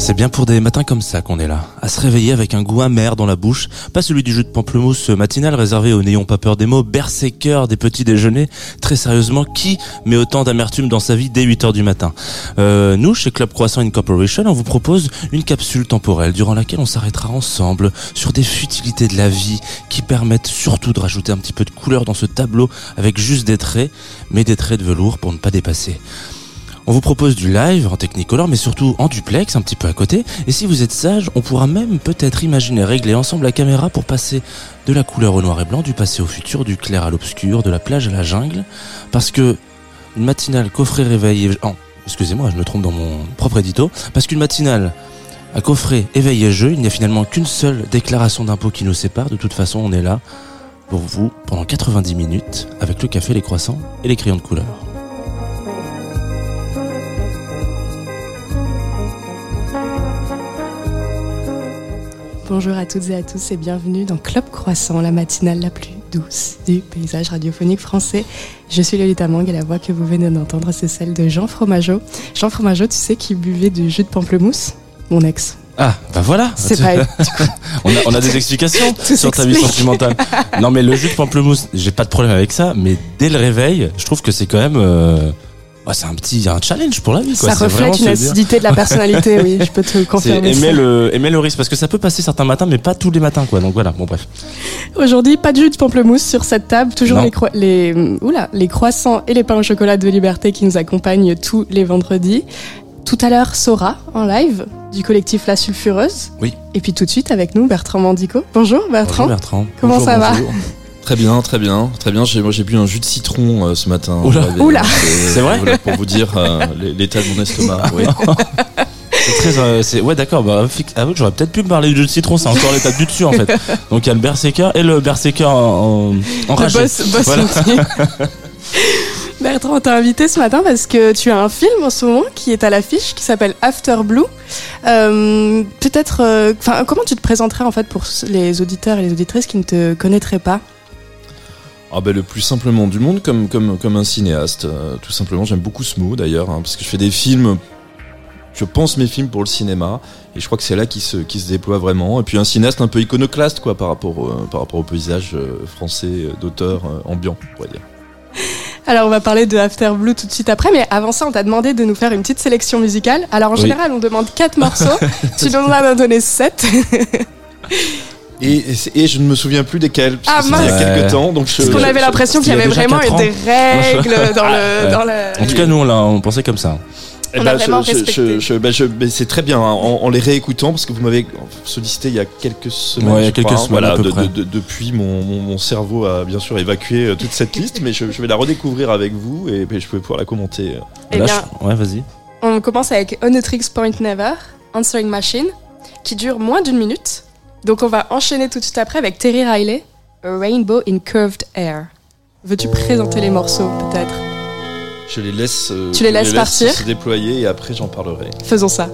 C'est bien pour des matins comme ça qu'on est là, à se réveiller avec un goût amer dans la bouche, pas celui du jus de pamplemousse matinal réservé aux n'ayons pas peur des mots, berserker des petits déjeuners. Très sérieusement, qui met autant d'amertume dans sa vie dès 8 heures du matin euh, Nous, chez Club Croissant Incorporation, on vous propose une capsule temporelle durant laquelle on s'arrêtera ensemble sur des futilités de la vie qui permettent surtout de rajouter un petit peu de couleur dans ce tableau avec juste des traits, mais des traits de velours pour ne pas dépasser. On vous propose du live en technicolor, mais surtout en duplex, un petit peu à côté. Et si vous êtes sage, on pourra même peut-être imaginer régler ensemble la caméra pour passer de la couleur au noir et blanc, du passé au futur, du clair à l'obscur, de la plage à la jungle. Parce que une matinale coffret réveil... Oh, excusez-moi, je me trompe dans mon propre édito. Parce qu'une matinale à coffret éveil et jeu, il n'y a finalement qu'une seule déclaration d'impôt qui nous sépare. De toute façon, on est là pour vous pendant 90 minutes avec le café, les croissants et les crayons de couleur. Bonjour à toutes et à tous et bienvenue dans Club Croissant, la matinale la plus douce du paysage radiophonique français. Je suis Lolita Mang et la voix que vous venez d'entendre, c'est celle de Jean Fromageau. Jean Fromageau, tu sais qui buvait du jus de pamplemousse? Mon ex. Ah, bah voilà. C'est pas. on, a, on a des explications sur ta vie sentimentale. Non, mais le jus de pamplemousse, j'ai pas de problème avec ça, mais dès le réveil, je trouve que c'est quand même. euh, ouais, c'est un petit un challenge pour la vie. Quoi. Ça reflète une acidité de la personnalité, oui, je peux te confirmer. aimer le, aimer le risque parce que ça peut passer certains matins, mais pas tous les matins, quoi. Donc voilà, bon bref. Aujourd'hui, pas de jus de pamplemousse sur cette table, toujours les, les, oula, les croissants et les pains au chocolat de liberté qui nous accompagnent tous les vendredis. Tout à l'heure, Sora en live du collectif La Sulfureuse. Oui. Et puis tout de suite avec nous, Bertrand Mandico. Bonjour Bertrand. Bonjour Bertrand. Comment Bonjour, ça va. Très bien, très bien, très bien. Moi, j'ai bu un jus de citron euh, ce matin. Oula. Oula. C'est- vrai voilà, Pour vous dire euh, l'état de mon estomac. oui. C'est très, euh, ouais, d'accord, bah, avoue que j'aurais peut-être pu me parler du jus de citron, c'est encore l'étape du dessus, en fait. Donc, il y a le berserker et le berserker en, en, Le enragé. boss, boss Voilà. Bertrand, t'a invité ce matin parce que tu as un film en ce moment qui est à l'affiche qui s'appelle After Blue. Euh, Peut-être, euh, enfin, comment tu te présenterais en fait pour les auditeurs et les auditrices qui ne te connaîtraient pas? Ah ben, le plus simplement du monde, comme, comme, comme un cinéaste. euh, tout simplement, j'aime beaucoup ce mot d'ailleurs, hein, parce que je fais des films. Je pense mes films pour le cinéma, et je crois que c'est là qui se, qui se déploie vraiment. Et puis un cinéaste un peu iconoclaste, quoi, par rapport, au- par rapport au paysage euh, français euh, d'auteur euh, ambiant, on pourrait dire. Alors, on va parler de After Blue tout de suite après, mais avant ça, on t'a demandé de nous faire une petite sélection musicale. Alors, en Oui. général, on demande quatre morceaux. tu nous en as donné sept. Et, et et je ne me souviens plus desquels, parce Ah, que il y a quelques temps. Donc je, Parce qu'on avait l'impression qu'il y avait vraiment des règles dans le. Ouais. Dans le... En tout cas, nous, on, l'a, on pensait comme ça. Eh On ben, a vraiment je- je- ben, je- ben, c'est très bien hein, en, en les réécoutant parce que vous m'avez sollicité il y a quelques semaines. Ouais, il y a quelques crois, hein. semaines, Voilà, à peu de- près. de- de- depuis, mon, mon- mon cerveau a bien sûr évacué euh, toute cette liste, mais je, je vais la redécouvrir avec vous et, puis je vais pouvoir la commenter. euh. Eh Là, bien, je- Ouais, vas-y. On commence avec Onetrix Point Never, Answering Machine, qui dure moins d'une minute. Donc on va enchaîner tout de suite après avec Terry Riley, A Rainbow in Curved Air. Veux-tu présenter les morceaux peut-être? Je les laisse, euh, Tu les laisses partir? se déployer et après j'en parlerai. Faisons ça.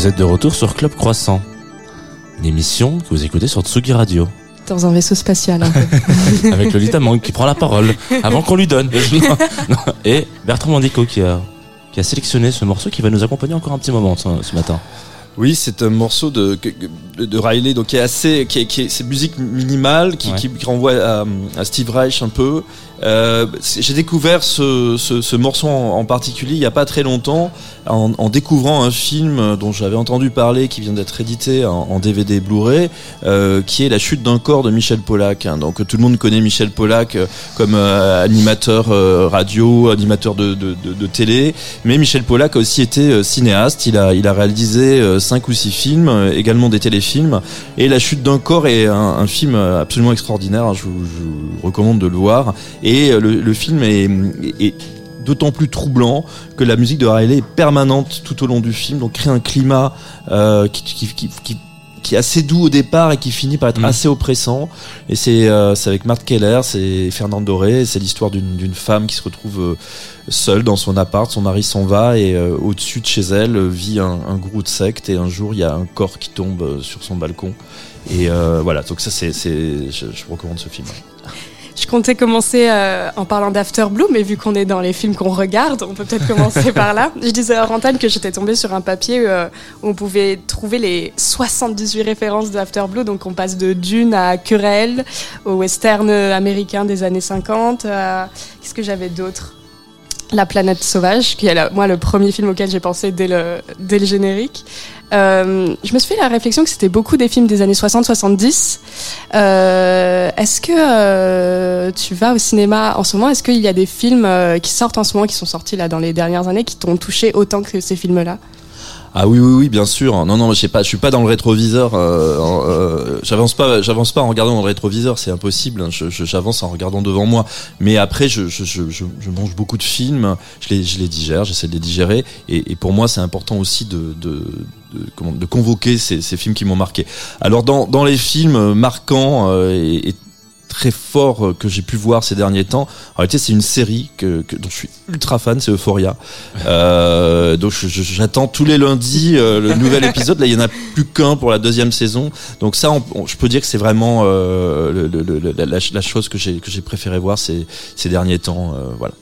Vous êtes de retour sur Club Croissant, une émission que vous écoutez sur Tsugi Radio, Dans un vaisseau spatial. un peu. avec Lolita Mang qui prend la parole avant qu'on lui donne. Et Bertrand Mandico qui a, qui a sélectionné ce morceau qui va nous accompagner encore un petit moment ce matin. Oui, c'est un morceau de, de, Riley, donc qui est assez, qui est, qui est, c'est musique minimale, qui, Ouais. qui, qui renvoie à, à Steve Reich un peu. Euh, J'ai découvert ce, ce, ce morceau en, en particulier il y a pas très longtemps, en, en découvrant un film dont j'avais entendu parler, qui vient d'être édité en, en DVD Blu-ray, euh, qui est La chute d'un corps de Michel Pollack. hein. Donc tout le monde connaît Michel Pollack euh, comme euh, animateur radio, animateur de, de, de, de télé, mais Michel Pollack a aussi été cinéaste. Il a, il a réalisé cinq ou six films, euh, également des téléfilms. Et La chute d'un corps est un, un film absolument extraordinaire. hein. Je vous, je vous recommande de le voir. Et euh, le, le film est, est d'autant plus troublant que la musique de Riley est permanente tout au long du film, donc crée un climat euh, qui, qui, qui, qui qui est assez doux au départ et qui finit par être Mhm. assez oppressant. Et c'est euh, avec Marthe Keller, c'est Fernand Doré, c'est l'histoire d'une d'une femme qui se retrouve euh, seule dans son appart, son mari s'en va et euh, au-dessus de chez elle euh, vit un, un gourou de secte et un jour il y a un corps qui tombe euh, sur son balcon. Et euh, voilà, donc ça c'est, c'est je, je vous recommande ce film. Je comptais commencer euh, en parlant d'After Blue, mais vu qu'on est dans les films qu'on regarde, on peut peut-être commencer par là. Je disais à Rantan que j'étais tombée sur un papier euh, où on pouvait trouver les 78 références d'After Blue. Donc on passe de Dune à Querelle, au western américain des années 50. à- Qu'est-ce que j'avais d'autre? La planète sauvage, qui est la- moi le premier film auquel j'ai pensé dès le, dès le générique. Euh, je me suis fait la réflexion que c'était beaucoup des films des années 60-70. Euh, est-ce que euh, tu vas au cinéma en ce moment? Est-ce qu'il y a des films euh, qui sortent en ce moment, qui sont sortis là dans les dernières années, qui t'ont touché autant que ces films-là? Ah oui oui oui bien sûr. Non non je sais pas, je suis pas dans le rétroviseur. Euh, euh, j'avance pas j'avance pas en regardant dans le rétroviseur, c'est impossible. Je- je- J'avance en regardant devant moi. Mais après je je, je, mange beaucoup de films, je les je les digère, j'essaie de les digérer. Et, et pour moi c'est important aussi de, de de, comment, de convoquer ces, ces films qui m'ont marqué. Alors dans, dans les films marquants euh, et très forts euh, que j'ai pu voir ces derniers temps, en réalité c'est une série que, que- dont je suis ultra fan, c'est Euphoria. Euh, donc j'attends tous les lundis euh, le nouvel épisode. Là il y en a plus qu'un pour la deuxième saison. Donc ça, on- je peux dire que c'est vraiment euh, le- le- le- la, la- la chose que j'ai que j'ai préféré voir ces, ces derniers temps. euh, voilà.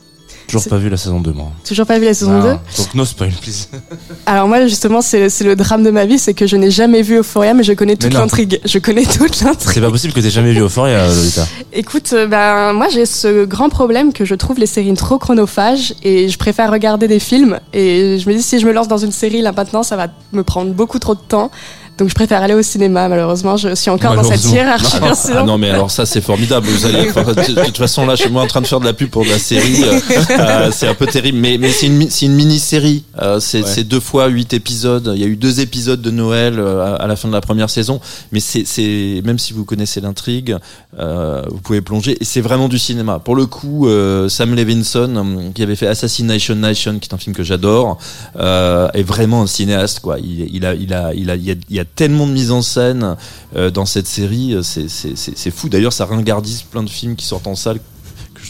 Toujours pas vu la saison 2, moi. Toujours pas vu la saison 2 Ah, Donc no spoil, please. Alors moi justement c'est le drame de ma vie, c'est que je n'ai jamais vu Euphoria, mais je connais toute non. l'intrigue. Je connais toute l'intrigue. C'est pas possible que t'aies jamais vu Euphoria, Lolita. Écoute, euh, ben moi j'ai ce grand problème que je trouve les séries trop chronophages et je préfère regarder des films et je me dis si je me lance dans une série là maintenant ça va me prendre beaucoup trop de temps. Donc je préfère aller au cinéma malheureusement, je suis encore dans cette hiérarchie. Ah, sinon- ah non mais alors ça c'est formidable. Vous allez enfin, de de toute façon là je suis moi en train de faire de la pub pour de la série. euh, euh, c'est un peu terrible mais mais c'est une une mini série. c'est Ouais. deux fois huit épisodes. Il y a eu deux épisodes de Noël euh, à, à la fin de la première saison. Mais c'est c'est même si vous connaissez l'intrigue, euh, vous pouvez plonger et c'est vraiment du cinéma. Pour le coup euh, Sam Levinson euh, qui avait fait Assassination Nation qui est un film que j'adore euh, est vraiment un cinéaste quoi. Il, il a il a il a il a, il y a tellement de mise en scène euh, dans cette série, euh, c'est fou. D'ailleurs, ça ringardise plein de films qui sortent en salle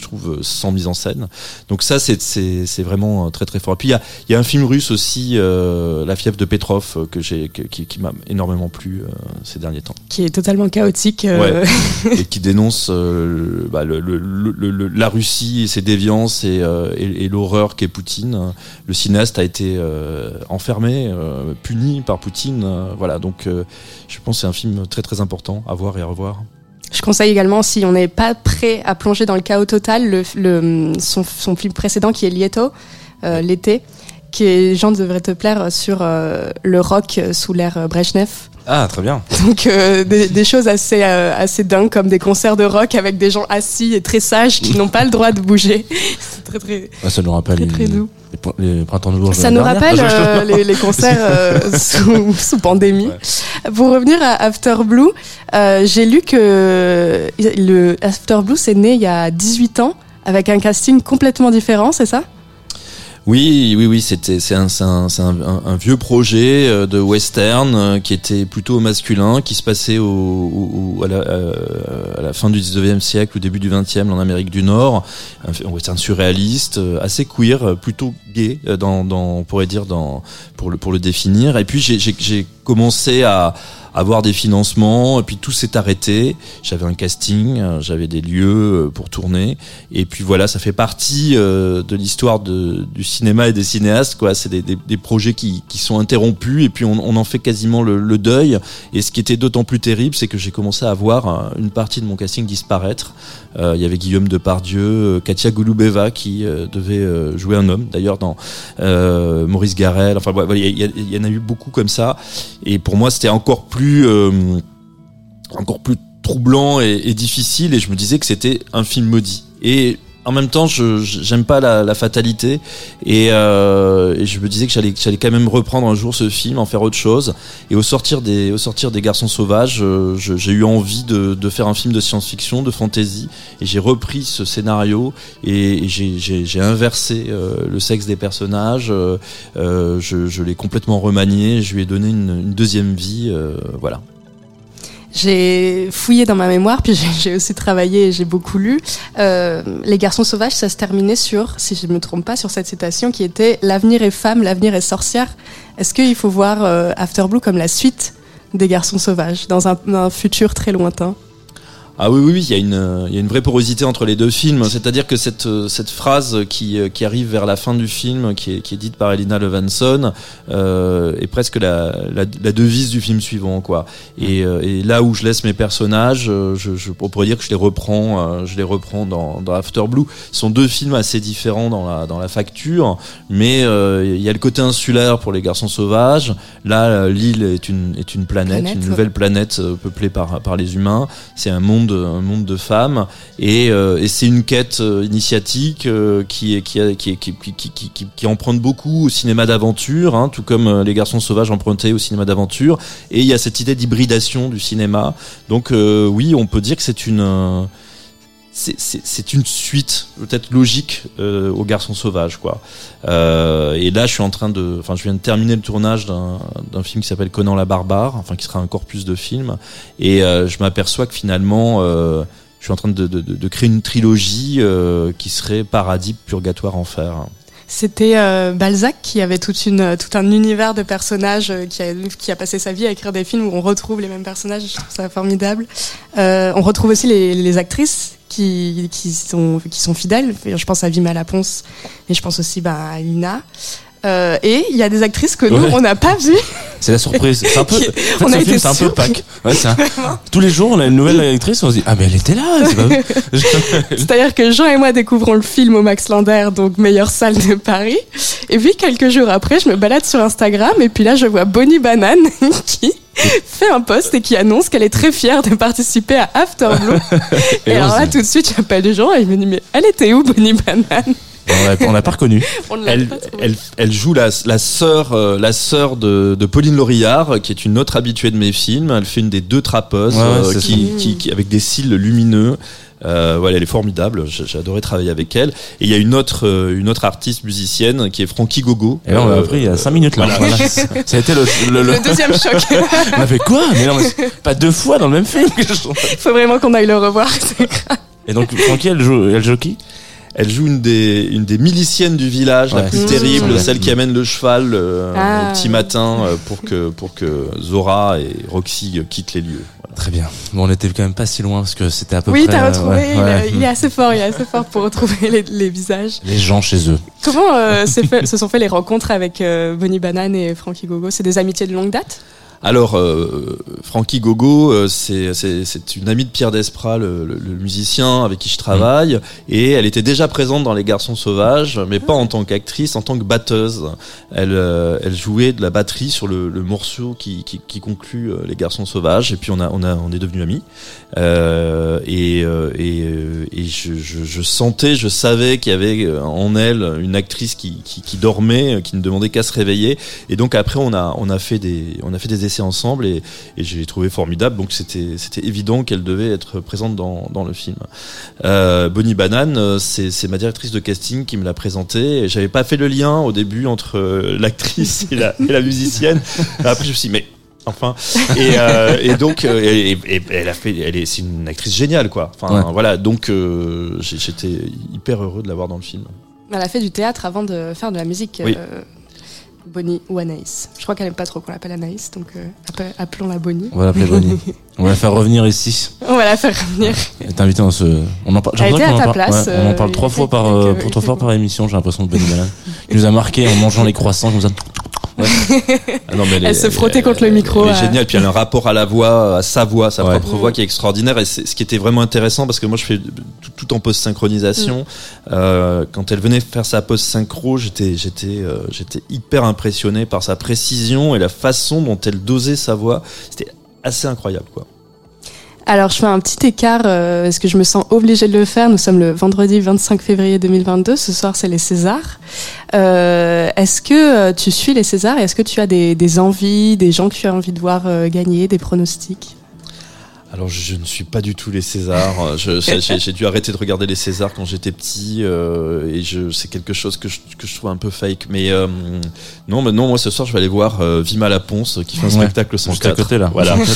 trouve euh, sans mise en scène. Donc ça, c'est vraiment euh, très très fort. Et puis il y a il y a un film russe aussi, euh, La fièvre de Petrov, que j'ai qui qui m'a énormément plu euh, ces derniers temps Qui est totalement chaotique. euh, et qui dénonce bah, le, le- le- le- la Russie et ses déviances et, et, et l'horreur qu'est Poutine. Le cinéaste a été enfermé, puni par Poutine. voilà, donc je pense que c'est un film très très important à voir et à revoir. Je conseille également, si on n'est pas prêt à plonger dans le chaos total, le, le- son, son film précédent qui est Lieto, euh, l'été, qui est, gens devraient te plaire sur euh, le rock sous l'ère Brezhnev. Ah, très bien. Donc euh, des, des choses assez euh, assez dingues comme des concerts de rock avec des gens assis et très sages qui n'ont pas le droit de bouger. C'est très très Ouais, ça nous rappelle très, très une- doux. les, printemps de. Ça de nous rappelle euh, les, les concerts euh, sous, sous pandémie. Ouais. Pour revenir à After Blue, euh, j'ai lu que le After Blue c'est né il y a 18 ans avec un casting complètement différent, c'est ça? Oui, oui, oui, c'était c'est un, un, un, un- vieux projet euh, de western euh, qui était plutôt masculin, qui se passait au, au- à, la, euh, à la fin du 19e siècle, au début du 20e en Amérique du Nord, un, western surréaliste, assez queer, plutôt gay, dans, dans, on pourrait dire dans pour le pour le définir. Et puis j'ai commencé à avoir des financements, et puis tout s'est arrêté. J'avais un casting, euh, j'avais des lieux euh, pour tourner, et puis voilà, ça fait partie euh, de l'histoire du cinéma et des cinéastes. quoi. C'est des, projets qui, qui sont interrompus, et puis on, en fait quasiment le, deuil. Et ce qui était d'autant plus terrible, c'est que j'ai commencé à voir une partie de mon casting disparaître. Il y avait Guillaume Depardieu, Katia Gouloubeva qui devait jouer un homme, d'ailleurs dans Maurice Garel. Enfin voilà, il y, a- il y en a eu beaucoup comme ça. Et pour moi, c'était encore plus, euh, encore plus troublant et, et difficile. Et je me disais que c'était un film maudit. Et en même temps, je j'aime pas la, fatalité. Et, euh, je me disais que j'allais j'allais quand même reprendre un jour ce film, en faire autre chose. Et au sortir des, au sortir des Garçons Sauvages, euh, j'ai eu envie de, de faire un film de science-fiction, de fantasy. Et j'ai repris ce scénario et, j'ai- inversé euh, le sexe des personnages. euh, je l'ai complètement remanié. Je lui ai donné une, une deuxième vie. voilà. J'ai fouillé dans ma mémoire, puis j'ai- aussi travaillé et j'ai beaucoup lu. Euh, les garçons sauvages, ça se terminait sur, si je ne me trompe pas, sur cette citation qui était L'avenir est femme, l'avenir est sorcière. Est-ce qu'il faut voir euh, After Blue comme la suite des garçons sauvages, dans un, un futur très lointain? Ah oui, oui, oui, il y, a une, il y a une vraie porosité entre les deux films. C'est-à-dire que cette, euh, cette phrase qui, euh, qui arrive vers la fin du film, qui est, qui est dite par Elina Levanson, euh, est presque la, la, la devise du film suivant. quoi. Et, euh, et là où je laisse mes personnages, je, je on pourrait dire que je les reprends, je les reprends dans, dans After Blue. Ce sont deux films assez différents dans la, dans la facture, mais euh, il y a le côté insulaire pour les garçons sauvages. Là, l'île est une, est une planète, Planète, une ouais. nouvelle planète peuplée par, par les humains. C'est un monde, un monde de femmes, et, euh, c'est une quête initiatique qui, qui, qui, emprunte beaucoup au cinéma d'aventure, hein, tout comme euh, les garçons sauvages empruntaient au cinéma d'aventure. Et il y a cette idée d'hybridation du cinéma. Donc euh, oui, on peut dire que c'est une c'est- une suite peut-être logique euh, aux garçons sauvages quoi. Euh, et là, je suis en train de, enfin, je viens de terminer le tournage d'un film qui s'appelle Conan la barbare, enfin qui sera un corpus de films, et euh, je m'aperçois que finalement, euh, je suis en train de, créer une trilogie qui serait paradis, purgatoire, enfer. C'était euh, Balzac qui avait toute une, tout un univers de personnages euh, qui, a, qui a passé sa vie à écrire des films où on retrouve les mêmes personnages. Je trouve ça formidable. Euh, on retrouve aussi les, les actrices qui, qui, sont, qui sont fidèles. Je pense à Vima Laponce et je pense aussi bah, à Lina. Euh, et il y a des actrices que nous, Ouais. on n'a pas vues. C'est la surprise. C'est un peu. En fait, on a ce été film, c'est un peu surpris. Pâques. Ouais, c'est un- Tous les jours, on a une nouvelle actrice, on se dit ah mais elle était là. C'est-à-dire que Jean et moi découvrons le film au Max Lander, donc meilleure salle de Paris. Et puis quelques jours après, je me balade sur Instagram et puis là, je vois Bonnie Banane qui fait un post et qui annonce qu'elle est très fière de participer à After Blue. et, alors là, tout de suite, j'appelle Jean et il me dit mais elle était où Bonnie Banane? On l'a- on l'a pas reconnu. On Elle, pas elle, elle joue la, la sœur, euh, la sœur de, de Pauline Laurillard, qui est une autre habituée de mes films. Elle fait une des deux trappeuses, Ouais, euh, qui, qui, qui- avec des cils lumineux. Euh, voilà, elle est formidable. J'ai j'ai adoré travailler avec elle. Et il y a une autre, euh, une autre artiste musicienne qui est Frankie Gogo. Et là, on l'a Euh, appris il y a 5 minutes là. voilà. Voilà. Ça a été le, le- le- Le deuxième choc. On a fait quoi? Mais non, mais c'est pas deux fois dans le même film. Il faut vraiment qu'on aille le revoir. Et donc Francky, elle joue, elle joue qui? Elle joue une des, une des miliciennes du village, la plus terrible, ça. celle qui amène le cheval euh, Ah. au petit matin euh, pour que, pour que Zora et Roxy quittent les lieux. Voilà. Très bien. Bon, on était quand même pas si loin parce que c'était à peu Oui, près. t'as euh, retrouvé. ouais, il, ouais. il est assez fort, il est assez fort pour retrouver les, les visages. Les gens chez eux. Comment euh, fait- se sont fait les rencontres avec euh, Bonnie Banane et Frankie Gogo? C'est des amitiés de longue date? Alors, euh, Frankie Gogo, euh, c'est une amie de Pierre Desprats, le, le- le musicien avec qui je travaille, et elle était déjà présente dans Les Garçons Sauvages, mais pas en tant qu'actrice, en tant que batteuse. Elle, euh, elle jouait de la batterie sur le, le morceau qui, qui, qui conclut euh, Les Garçons Sauvages, et puis on a, on a, on est devenus amis. Euh, et euh, et, et je, je, je sentais, je savais qu'il y avait en elle une actrice qui, qui, qui dormait, qui ne demandait qu'à se réveiller. Et donc après, on a, on a fait des, on a fait des essais ensemble et, et je l'ai trouvé formidable. Donc c'était c'était évident qu'elle devait être présente dans, dans le film. Euh, Bonnie Banane, euh, c'est ma directrice de casting qui me l'a présentée. Et J'avais pas fait le lien au début entre euh, l'actrice et la, et la musicienne. Après je me suis dit, mais enfin et, euh, et donc euh, et, elle a fait elle est c'est une actrice géniale quoi enfin Ouais. voilà donc euh, j'étais hyper heureux de l'avoir dans le film Elle a fait du théâtre avant de faire de la musique. Oui. euh, Bonnie ou Anaïs. Je crois qu'elle aime pas trop qu'on l'appelle Anaïs, donc euh, appel- appelons-la Bonnie. On va l'appeler Bonnie. On va la faire revenir ici. On va la faire revenir. Elle est invitée dans ce. On en parle. Elle était à ta place, ouais, on en euh, parle il trois fois par il euh, était- pour il trois était fois bon. par émission. J'ai l'impression de Bonnie Banane. qui nous a marqué en mangeant les croissants. Comme ça. Ah non, mais Elle se frottait contre le micro, Elle est euh. géniale. Puis elle a un rapport à la voix, à sa voix, sa Ouais. propre voix qui est extraordinaire. Et c'est ce qui était vraiment intéressant parce que moi je fais tout, tout en post-synchronisation. Euh, quand elle venait faire sa post-synchro, j'étais, j'étais, euh, j'étais hyper impressionné par sa précision et la façon dont elle dosait sa voix. C'était assez incroyable, quoi. Alors, je fais un petit écart euh, parce que je me sens obligée de le faire. Nous sommes le vendredi 25 février 2022. Ce soir, c'est les Césars. Euh, est-ce que euh, tu suis les Césars est-ce que tu as des, des envies, des gens que tu as envie de voir euh, gagner, des pronostics? Alors je, je ne suis pas du tout les Césars. Je- J'ai dû arrêter de regarder les Césars quand j'étais petit euh, et je c'est quelque chose que je, que je trouve un peu fake. Mais euh, non, mais non, moi ce soir je vais aller voir euh, Vima Laponce qui fait un Ouais, spectacle sans Juste à côté là. Voilà.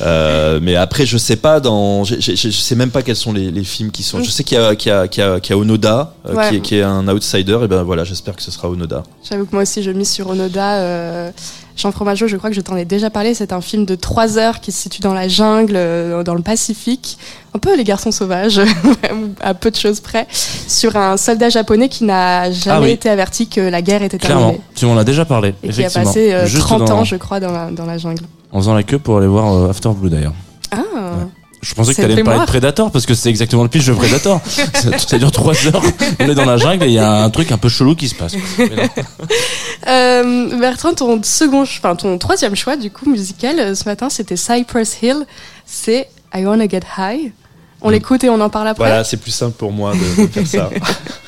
Euh, mais après je sais pas dans, je sais même pas quels sont les, les films qui sont. Je sais qu'il y a qu'il y a qu'il y a, qu'il y a Onoda euh, Ouais. qui, est, qui est un outsider et ben voilà j'espère que ce sera Onoda. J'avoue que moi aussi, je mise sur Onoda. Jean Fromageau, je crois que je t'en ai déjà parlé. C'est un film de trois heures qui se situe dans la jungle, euh, dans le Pacifique. Un peu les garçons sauvages, à peu de choses près, sur un soldat japonais qui n'a jamais Ah oui. été averti que la guerre était Clairement. terminée. Tu m'en as déjà parlé. Et qui a passé euh, Juste 30 dans- ans, je crois, dans la, dans la jungle. En faisant la queue pour aller voir euh, After Blue d'ailleurs. Ah, Je pensais que t'allais me le parler de. Predator parce que c'est exactement le pitch de Predator. ça, ça dure trois heures. On est dans la jungle et il y a un truc un peu chelou qui se passe. Euh, Bertrand, ton second, enfin ton troisième choix du coup musical euh, ce matin, c'était Cypress Hill. C'est I Wanna Get High. On l'écoute et on en parle après. Voilà c'est plus simple pour moi de, de faire ça.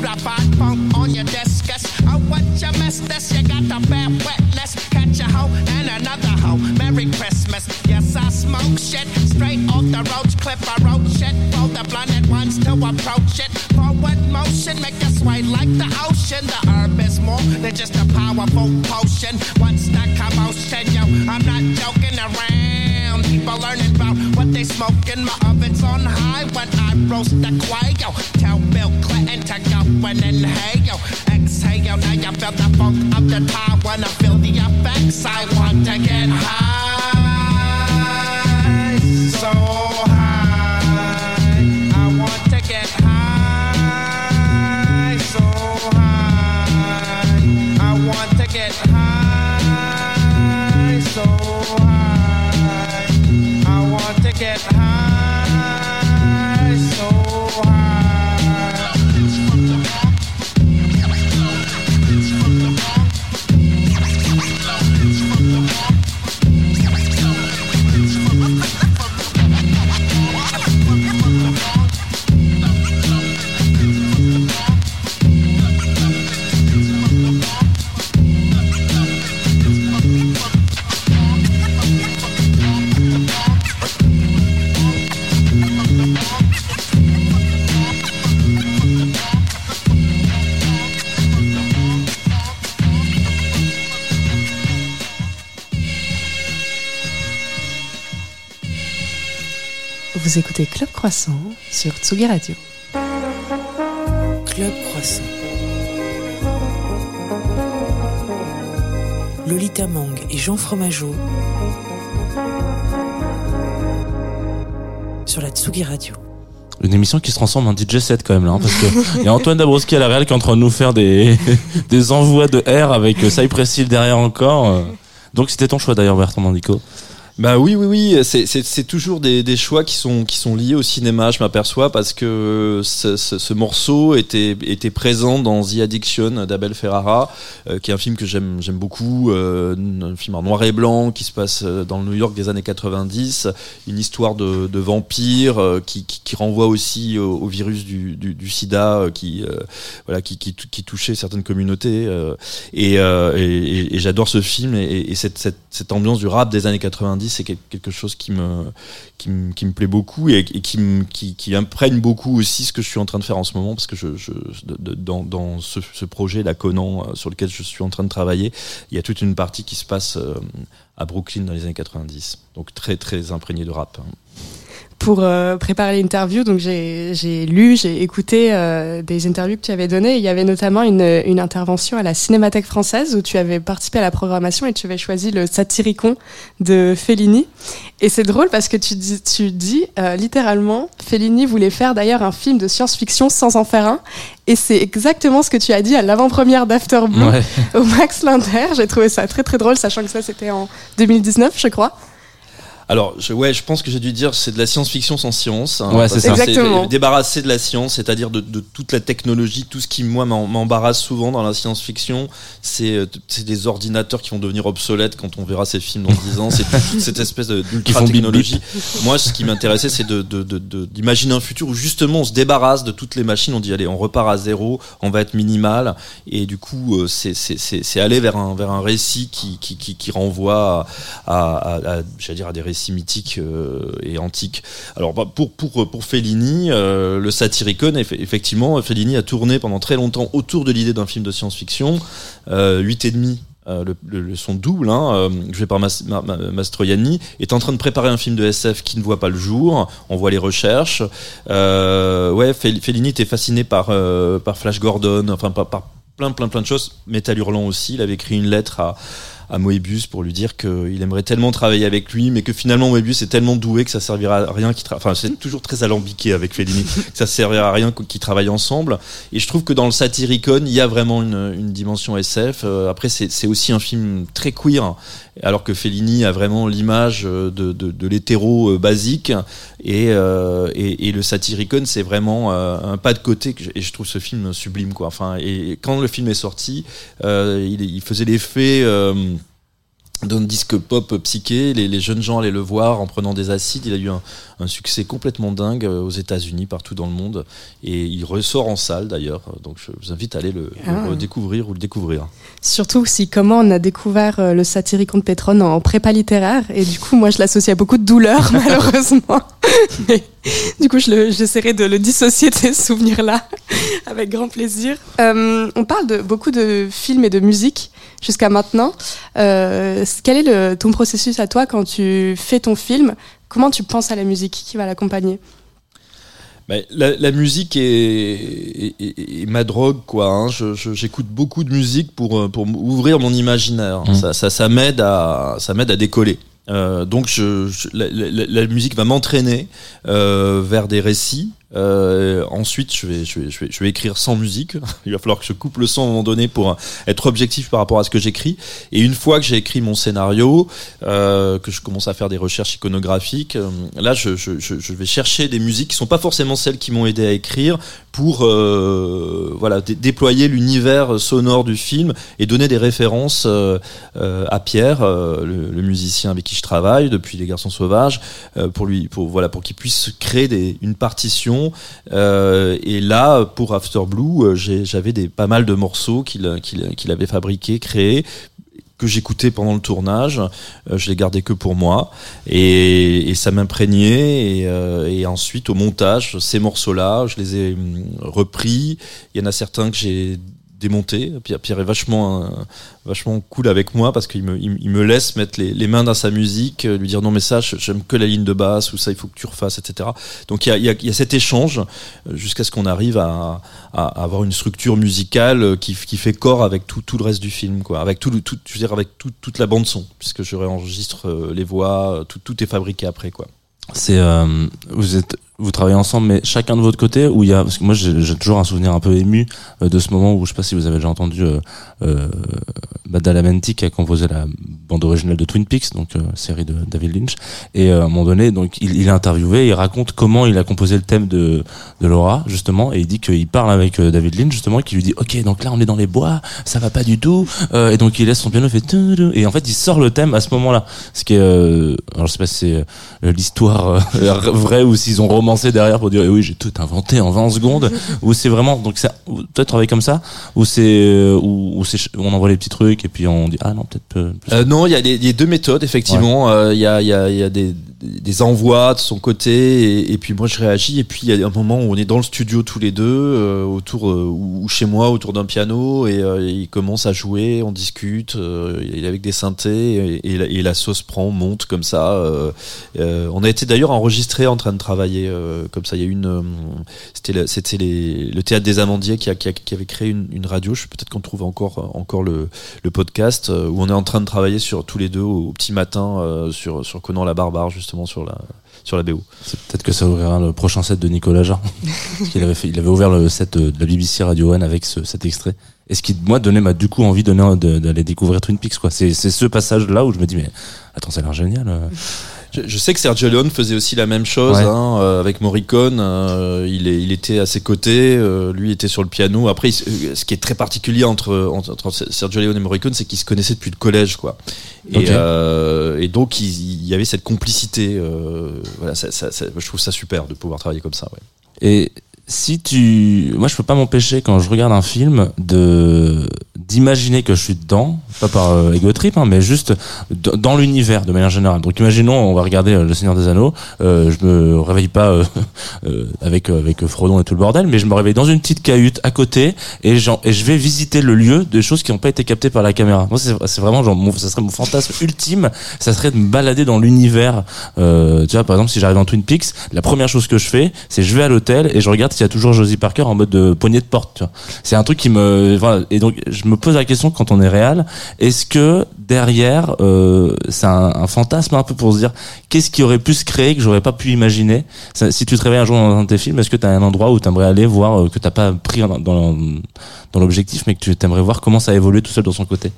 Slamified, purified funk on your discus. Oh, what you missed this? You got the bad witness. Catch a hoe and another hoe. Merry Christmas. Yes, I smoke shit straight off the roach clip. I wrote shit for the blunted ones to approach it. Forward motion, make you sway like the ocean. The herb is more than just a powerful potion. What's the commotion, yo? I'm not joking around. People learning about what they smoking. My oven's on high when I roast the quail. Tell Bill Clinton to go and inhale. Exhale, now you feel the funk of the time when I feel the effects. I want to get high, Vous écoutez Club Croissant sur Tsugi Radio. Club Croissant. Lolita Mang et Jean Fromageau sur la Tsugi Radio. Une émission qui se transforme en DJ set quand même là, hein, parce que il y a Antoine Dabrowski à la réal qui est en train de nous faire des des envois de R avec euh, Cypress Hill derrière encore. euh. Donc c'était ton choix d'ailleurs Bertrand Mandico. Bah oui, oui, oui. C'est- toujours des, des choix qui sont qui sont liés au cinéma. Je m'aperçois parce que ce, ce- ce morceau était était présent dans The Addiction d'Abel Ferrara, euh, qui est un film que j'aime j'aime beaucoup, euh, un film en noir et blanc qui se passe euh, dans le New York des années 90, une histoire de, de vampire euh, qui, qui, qui renvoie aussi au, au virus du, du, du SIDA euh, qui euh, voilà qui, qui, qui touchait certaines communautés. et, et, et- j'adore ce film et, et cette, cette ambiance du rap des années 90 c'est quel- quelque chose qui me qui me, plaît beaucoup et, qui, qui, imprègne beaucoup aussi ce que je suis en train de faire en ce moment parce que je, dans, dans ce, ce projet la Conan euh, sur lequel je suis en train de travailler il y a toute une partie qui se passe euh, à Brooklyn dans les années 90 donc très très imprégné de rap hein. Pour euh, préparer l'interview, donc j'ai lu, j'ai écouté euh, des interviews que tu avais données. Il y avait notamment une, une intervention à la Cinémathèque française où tu avais participé à la programmation et tu avais choisi le Satyricon de Fellini. Et c'est drôle parce que tu dis, tu dis euh, littéralement, Fellini voulait faire d'ailleurs un film de science-fiction sans en faire un. Et c'est exactement ce que tu as dit à l'avant-première d'After Blue Ouais. au Max Linder. J'ai trouvé ça très très drôle, sachant que ça c'était en 2019, je crois. Alors, je, ouais, je pense que j'ai dû dire c'est de la science-fiction sans science. hein, Ouais, c'est ça. Exactement. Débarrasser de la science, c'est-à-dire de, de toute la technologie, tout ce qui moi m'embarrasse souvent dans la science-fiction, c'est euh, c'est des ordinateurs qui vont devenir obsolètes quand on verra ces films dans 10 ans. C'est toute cette espèce d'ultra-technologie. Moi, ce qui m'intéressait, c'est de de- de- de- d'imaginer un futur où justement on se débarrasse de toutes les machines. On dit allez, on repart à zéro, on va être minimal, et du coup, euh, c'est aller vers un vers un récit qui qui, qui, qui renvoie à, à, à, à- j'allais dire à des récits mythiques euh, et antiques. Alors bah, pour pour pour Fellini, euh, le Satyricon, eff- effectivement, Fellini a tourné pendant très longtemps autour de l'idée d'un film de science-fiction, euh, euh, le, son double, hein, euh, joué par Mas- Ma- Ma- Mastroianni, est en train de préparer un film de SF qui ne voit pas le jour. On voit les recherches. Euh, ouais, Fel- Fellini était fasciné par euh, par Flash Gordon, enfin par, par plein plein plein de choses. Métal hurlant aussi. Il avait écrit une lettre à à Moebius pour lui dire qu'il aimerait tellement travailler avec lui, mais que finalement Moebius est tellement doué que ça servira à rien qu'il Enfin, c'est toujours très alambiqué avec Fellini, que ça servira à rien qu'ils travaillent ensemble. Et je trouve que dans le Satyricon, il y a vraiment une, dimension SF. Euh, après, c'est aussi un film très queer, alors que Fellini a vraiment l'image euh, de, l'hétéro euh, basique. Et, et, le Satyricon, c'est vraiment un pas de côté. Et je trouve ce film sublime, quoi. Enfin, et quand le film est sorti, il, faisait l'effet d'un disque pop psyché. Les, les jeunes gens allaient le voir en prenant des acides. Il a eu un, un succès complètement dingue euh, aux États-Unis, partout dans le monde. Et il ressort en salle d'ailleurs. Donc je vous invite à aller le, le Ah. redécouvrir ou le découvrir. Surtout si comment on a découvert euh, le Satyricon de Pétrone en prépa littéraire et du coup moi je l'associe à beaucoup de douleur malheureusement. Mais du coup je j'essaierai de le dissocier de ces souvenirs là avec grand plaisir. Euh, on parle de beaucoup de films et de musique jusqu'à maintenant. Euh, quel est le, ton processus à toi quand tu fais ton film Comment tu penses à la musique qui va l'accompagner? Ben, la, la musique est, est- est- est ma drogue, quoi. hein. J'écoute beaucoup de musique pour, euh, pour ouvrir mon imaginaire. Mmh. Ça, ça, ça m'aide à, ça m'aide à décoller. Euh, donc, je, je- la, la- la musique va m'entraîner euh, vers des récits. Euh, ensuite, je vais, je, vais, je, vais, je vais écrire sans musique. Il va falloir que je coupe le son à un moment donné pour être objectif par rapport à ce que j'écris. Et une fois que j'ai écrit mon scénario, euh, que je commence à faire des recherches iconographiques, euh, là, je, vais chercher des musiques qui sont pas forcément celles qui m'ont aidé à écrire pour euh, voilà dé- déployer l'univers sonore du film et donner des références euh, euh, à Pierre, euh, le, musicien avec qui je travaille depuis Les Garçons Sauvages, euh, pour lui, pour voilà, pour qu'il puisse créer des, une partition. Euh, et là, pour After Blue, euh, j'avais des pas mal de morceaux qu'il avait fabriqués, créés que j'écoutais pendant le tournage, euh, je les gardais que pour moi. Et, ça m'imprégnait. Et, et ensuite au montage ces morceaux-là, je les ai hum, repris. Il y en a certains que j'ai démonter. Pierre, est vachement, euh, vachement cool avec moi parce qu'il me, il, me laisse mettre les, mains dans sa musique, euh, lui dire non mais ça, j'aime que la ligne de basse ou ça, il faut que tu refasses, etc. Donc il y a, y a, cet échange euh, jusqu'à ce qu'on arrive à, à, avoir une structure musicale qui, fait corps avec tout, tout le reste du film, quoi. Avec tout, tout, je veux dire avec tout, toute la bande son, puisque je réenregistre les voix, tout, tout est fabriqué après, quoi. C'est vous êtes vous travaillez ensemble mais chacun de votre côté où il y a parce que moi j'ai toujours un souvenir un peu ému euh, de ce moment où je sais pas si vous avez déjà entendu euh, euh, Badalamenti qui a composé la bande originale de Twin Peaks donc euh, série de David Lynch. Et euh, à un moment donné donc il, il est interviewé il raconte comment il a composé le thème de de Laura justement et il dit qu'il parle avec euh, David Lynch justement qui lui dit ok donc là on est dans les bois ça va pas du tout et donc il laisse son piano fait et en fait il sort le thème à ce moment là ce qui est alors je sais pas si c'est l'histoire vraie ou s'ils ont romancé derrière pour dire eh oui j'ai tout inventé en 20 secondes ou c'est vraiment donc c'est peut-être travailler comme ça ou c'est euh, ou, on envoie les petits trucs et puis on dit ah non peut-être Euh, non, il y a les, les deux méthodes effectivement. Euh, Il y a, il y a, y a des, des envois de son côté et, et puis moi je réagis et puis il y a un moment où on est dans le studio tous les deux euh, autour euh, ou chez moi autour d'un piano et euh, il commence à jouer, on discute, il est avec des synthés et, et la, sauce prend, monte comme ça. on a été d'ailleurs enregistré en train de travailler euh, comme ça. Il y a une, euh, c'était le théâtre des Amandiers qui, a, qui, a- qui avait créé une, une radio. Je peut-être qu'on trouve encore encore le, le podcast euh, où on est en train de travailler sur tous les deux au, au petit matin euh, sur sur Conan la barbare justement sur la sur la BO. C'est peut-être que ça ouvrira le prochain set de Nicolas Jarre. Avait fait, il avait ouvert le set de la BBC Radio One avec ce, cet extrait. Et ce qui, moi, donnait, m'a du coup envie de donner- de- d'aller découvrir Twin Peaks, quoi. C'est, c'est ce passage-là où je me dis, mais, attends, ça a l'air génial. Je, je sais que Sergio Leone faisait aussi la même chose Ouais. hein, euh, avec Morricone. euh, il, est, il était à ses côtés, euh, lui était sur le piano. Après, il euh, ce qui est très particulier entre, entre, entre Sergio Leone et Morricone, c'est qu'ils se connaissaient depuis le collège, quoi. Et, Ok. euh, et donc, il, il y avait cette complicité. Euh, voilà, ça, ça, ça- je trouve ça super de pouvoir travailler comme ça. Ouais. Et si tu, moi, je peux pas m'empêcher quand je regarde un film de d'imaginer que je suis dedans, pas par euh, ego trip, hein, mais juste dans l'univers de manière générale. Donc, imaginons, on va regarder euh, Le Seigneur des Anneaux. Euh, je me réveille pas euh, euh, avec avec Frodon et tout le bordel, mais je me réveille dans une petite cahute à côté et, j'en- et je vais visiter le lieu de choses qui n'ont pas été captées par la caméra. Moi, c'est vraiment genre, mon, ça serait mon fantasme ultime. Ça serait de me balader dans l'univers. Tu vois, par exemple, si j'arrive en Twin Peaks, la première chose que je fais, c'est je vais à l'hôtel et je regarde s'il y a toujours Josie Parker en mode de poignée de porte. C'est un truc qui me, voilà. Et donc, je me pose la question quand on est réel, est-ce que derrière, euh, c'est un, fantasme un peu pour se dire, qu'est-ce qui aurait pu se créer que j'aurais pas pu imaginer? Si tu te réveilles un jour dans un de tes films, est-ce que tu as un endroit où tu aimerais aller voir euh, que t'as pas pris dans, dans, dans l'objectif, mais que tu aimerais voir comment ça a évolué tout seul de son côté?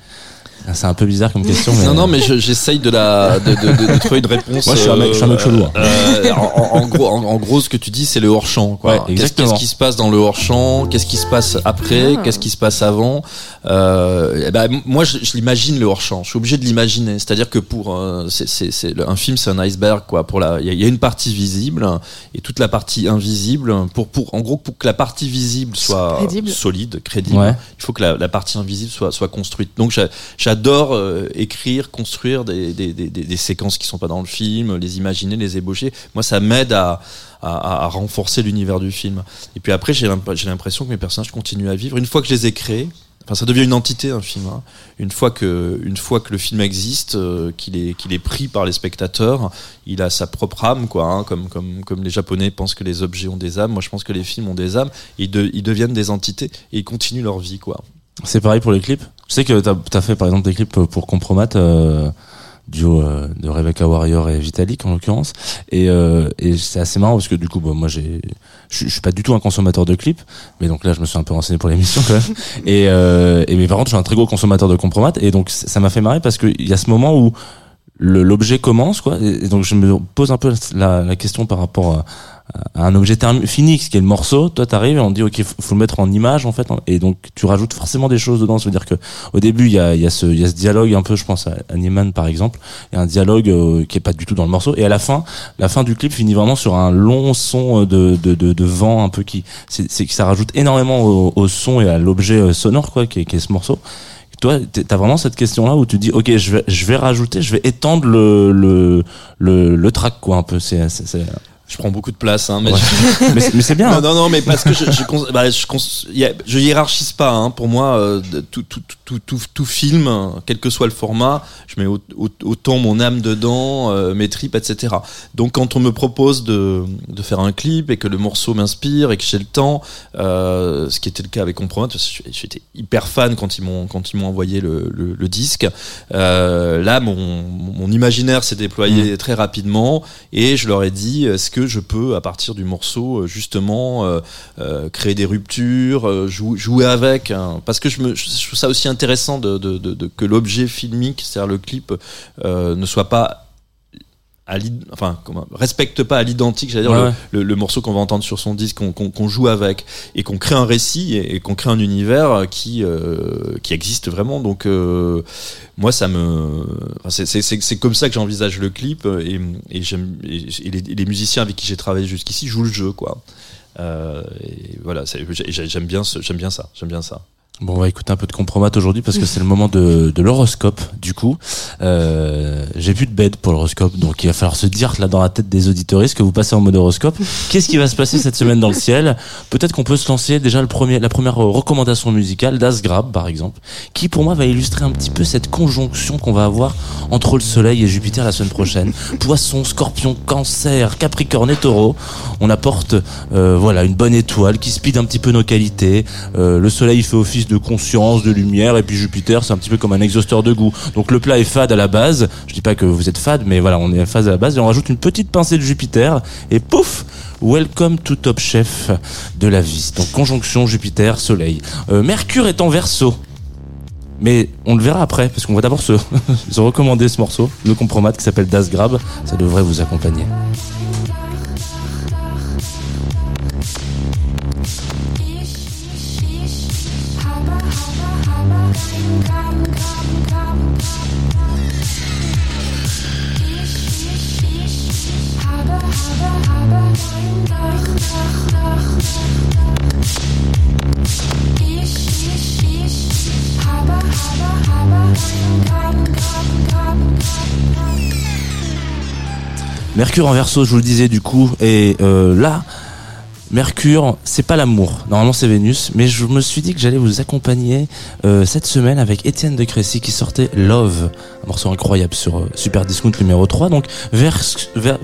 Ah, C'est un peu bizarre comme question. Mais... Non, non, mais je- j'essaye de la de, de, de, de trouver une réponse. Moi, je suis un mec- je suis un mec chelou, hein. euh, en, en gros, en, en gros, ce que tu dis, c'est le hors champ. Quoi. Ouais. Qu'est-ce qui se passe dans le hors champ Qu'est-ce qui se passe après? Ah. Qu'est-ce qui se passe avant? Euh, ben, moi, je, je l'imagine le hors champ. Je suis obligé de l'imaginer. C'est-à-dire que pour euh, c'est, c'est, c'est le- un film, c'est un iceberg. Quoi. Pour la, il y, a- il y a une partie visible et toute la partie invisible. Pour pour en gros pour que la partie visible soit Crédible. solide, crédible, Ouais. il faut que la, la partie invisible soit soit construite. Donc j'a- j'adore euh, écrire, construire des, des, des, des, des séquences qui sont pas dans le film, les imaginer, les ébaucher. Moi, ça m'aide à, à, à renforcer l'univers du film. Et puis après, j'ai l'imp- j'ai l'impression que mes personnages continuent à vivre. Une fois que je les ai créés, enfin, ça devient une entité, un film. hein. Une fois que, une fois que le film existe, euh, qu'il est, qu'il est pris par les spectateurs, il a sa propre âme, quoi. hein, comme, comme, comme les Japonais pensent que les objets ont des âmes. Moi, je pense que les films ont des âmes. Ils, de- ils deviennent des entités et ils continuent leur vie, quoi. C'est pareil pour les clips. Je sais que t'as as fait par exemple des clips pour Compromat, euh, duo euh, de Rebecca Warrior et Vitalik en l'occurrence. Et, euh, et c'est assez marrant parce que du coup, bah, moi j'ai, je suis- pas du tout un consommateur de clips, mais donc là je me suis un peu renseigné pour l'émission quand même. Et, euh, et mais par contre, je suis un très gros consommateur de Compromat et donc ça m'a fait marrer parce qu'il y a ce moment où l'objet commence quoi et et donc je me pose un peu la, la question par rapport à un objet fini ce qui est le morceau. Toi t'arrives et on dit ok faut, le mettre en image en fait et donc tu rajoutes forcément des choses dedans. Ça veut dire que au début il y a, y a y a ce dialogue un peu je pense à, Niemann par exemple. Il y a un dialogue euh, qui est pas du tout dans le morceau. Et à la fin la fin du clip finit vraiment sur un long son euh, de de, de, de vent un peu qui c'est que ça rajoute énormément au, au son et à l'objet euh, sonore quoi qui est, qui est ce morceau. Toi, t'as vraiment cette question-là où tu dis, ok, je vais, je vais rajouter, je vais étendre le le le, le track quoi un peu. C'est- Je prends beaucoup de place, hein, mais Ouais. mais c'est- mais c'est bien. non, hein. non, non, mais parce que je, je, bah, je, je hiérarchise pas. Hein. Pour moi, euh, de- tout, tout, tout, tout, tout film, euh, quel que soit le format, je mets au- au- autant mon âme dedans, euh, mes tripes, etc. Donc, quand on me propose de, de faire un clip et que le morceau m'inspire et que j'ai le temps, euh, ce qui était le cas avec que j'étais hyper fan quand ils m'ont quand ils m'ont envoyé le, le, le disque. Euh, là, mon, mon imaginaire s'est déployé très rapidement et je leur ai dit est-ce que je peux, à partir du morceau, justement, créer des ruptures, jou- jouer avec, hein. parce que je, me, je trouve ça aussi intéressant de, de, de, de- que l'objet filmique, c'est-à-dire le clip, euh, ne soit pas à enfin comment, respecte pas à l'identique j'allais dire Ouais, le, ouais. le, le morceau qu'on va entendre sur son disque qu'on joue avec et qu'on crée un récit et, et qu'on crée un univers qui euh, qui existe vraiment. Donc euh, moi ça me c'est- comme ça que j'envisage le clip et, et j'aime et, et les, musiciens avec qui j'ai travaillé jusqu'ici jouent le jeu quoi. Euh, et voilà j'aime bien j'aime bien ça j'aime bien ça Bon, on va écouter un peu de compromat aujourd'hui parce que c'est le moment de, de l'horoscope. Du coup, euh, j'ai plus de bed pour l'horoscope, donc il va falloir se dire là dans la tête des auditoristes que vous passez en mode horoscope? Qu'est-ce qui va se passer cette semaine dans le ciel? Peut-être qu'on peut se lancer déjà le premier, la première recommandation musicale d'Asgrab, par exemple, qui pour moi va illustrer un petit peu cette conjonction qu'on va avoir entre le Soleil et Jupiter la semaine prochaine. Poisson, Scorpion, Cancer, Capricorne et Taureau. On apporte euh, voilà une bonne étoile qui speed un petit peu nos qualités. Euh, le Soleil il fait office de conscience, de lumière, et puis Jupiter c'est un petit peu comme un exhausteur de goût. Donc le plat est fade à la base. Je dis pas que vous êtes fade, mais voilà, on est fade à la base et on rajoute une petite pincée de Jupiter et pouf. Welcome to Top Chef de la vie. Donc conjonction Jupiter Soleil. Euh, Mercure est en Verseau. Mais on le verra après, parce qu'on va d'abord se, se recommander ce morceau, le compromat qui s'appelle Das Grab. Ça devrait vous accompagner. Mercure en verso, je vous le disais du coup, et euh, là, Mercure, c'est pas l'amour. Normalement, c'est Vénus, mais je me suis dit que j'allais vous accompagner euh, cette semaine avec Étienne de Crécy qui sortait Love, un morceau incroyable sur euh, Super Discount numéro 3. Donc,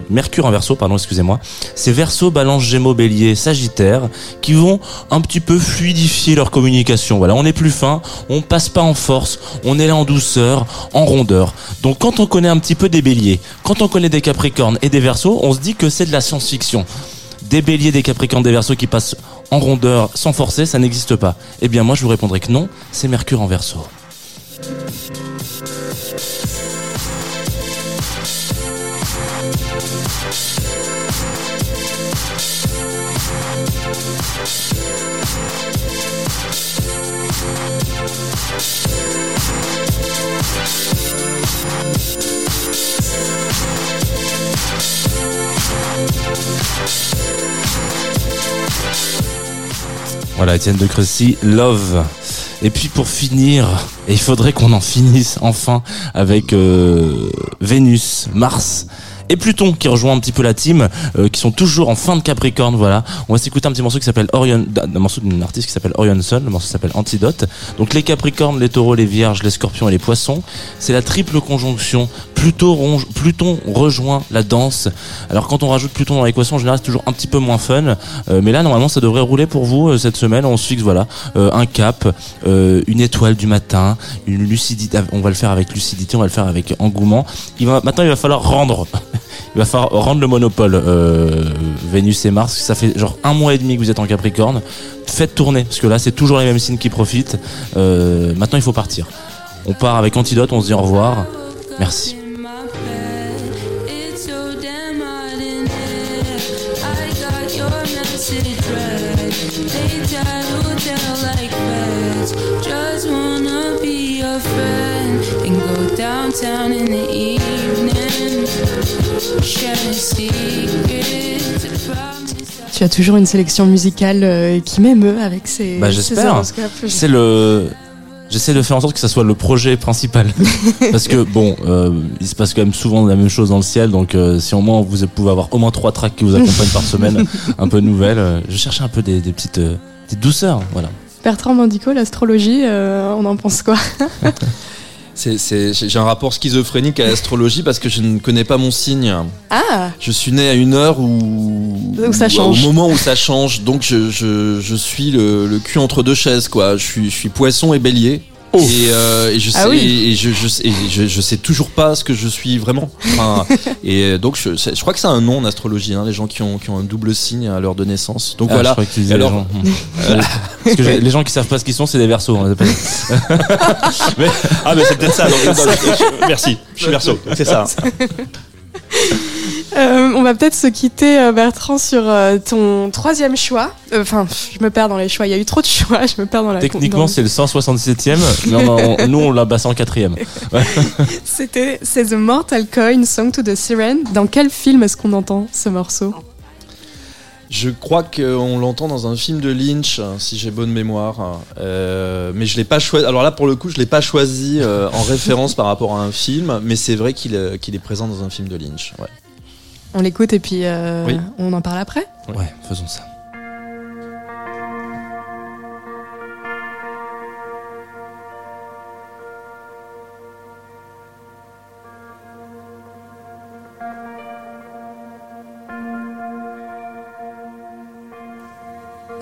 Mercure en verso, pardon, excusez-moi. C'est Verseau, Balance, Gémeaux, Bélier, Sagittaire qui vont un petit peu fluidifier leur communication. Voilà, on est plus fin, on passe pas en force, on est là en douceur, en rondeur. Donc, quand on connaît un petit peu des Béliers, quand on connaît des Capricornes et des Verseaux, on se dit que c'est de la science-fiction des béliers, des capricornes, des versos qui passent en rondeur sans forcer, ça n'existe pas. Eh bien moi je vous répondrai que non, c'est Mercure en verso. Voilà, Étienne de Crecy, Love. Et puis pour finir, il faudrait qu'on en finisse enfin avec euh, Vénus, Mars et Pluton qui rejoint un petit peu la team, euh, qui sont toujours en fin de Capricorne. Voilà, on va s'écouter un petit morceau qui s'appelle Orion, d'un morceau d'une artiste qui s'appelle Orion Sun. Le morceau s'appelle Antidote. Donc les Capricornes, les Taureaux, les Vierges, les Scorpions et les Poissons, c'est la triple conjonction. Pluton, ronge- Pluton rejoint la danse. Alors quand on rajoute Pluton dans l'équation, en général c'est toujours un petit peu moins fun. Euh, mais là normalement ça devrait rouler pour vous euh, cette semaine. On se fixe voilà euh, un cap, euh, une étoile du matin, une lucidité. On va le faire avec lucidité, on va le faire avec engouement. Maintenant il va falloir rendre. Il va falloir rendre le monopole euh, Vénus et Mars. Ça fait genre un mois et demi que vous êtes en Capricorne. Faites tourner parce que là c'est toujours les mêmes signes qui profitent. Euh, maintenant il faut partir. On part avec Antidote. On se dit au revoir. Merci. In. Tu as toujours une sélection musicale euh, qui m'émeut avec ces, Bah, j'espère. C'est le J'essaie de faire en sorte que ça soit le projet principal. Parce que bon, euh, il se passe quand même souvent la même chose dans le ciel, donc euh, si au moins vous pouvez avoir au moins trois tracks qui vous accompagnent par semaine, un peu nouvelles, euh, je cherchais un peu des, des petites, douceurs, voilà. Bertrand Mandico, l'astrologie, on en pense quoi? j'ai j'ai un rapport schizophrénique à l'astrologie parce que je ne connais pas mon signe. Ah Je suis né à une heure où, Où ça change. Au moment où ça change, donc je, je, je suis le, le cul entre deux chaises, quoi. Je suis, je suis poisson et bélier. Et, euh, et je sais, Ah oui. et je, je, sais- et je, je sais toujours pas ce que je suis vraiment. Enfin, et euh, donc je, je crois que c'est un nom en astrologie, hein, les gens qui ont, qui ont un double signe à l'heure de naissance. Donc Ah, voilà. je Alors- gens. Parce que j'ai- les gens qui savent pas ce qu'ils sont, c'est des versos. hein, c'est pas- Ah mais c'est peut-être ça. merci. Je suis verso. C'est ça. Euh, on va peut-être se quitter, euh, Bertrand, sur euh, ton troisième choix. Enfin, je me perds dans les choix. Il y a eu trop de choix. Je me perds dans la. Techniquement, c'est le 167e, mais nous, on l'a bassé en quatrième. C'était c'est The Mortal Coin Song to the Siren. Dans quel film est-ce qu'on entend ce morceau? Je crois qu'on l'entend dans un film de Lynch, si j'ai bonne mémoire. Euh, mais je l'ai pas choisi. Alors là, pour le coup, je l'ai pas choisi euh, en référence par rapport à un film, mais c'est vrai qu'il euh, est présent dans un film de Lynch. Ouais. On l'écoute et puis euh, Oui. on en parle après. Ouais, faisons ça.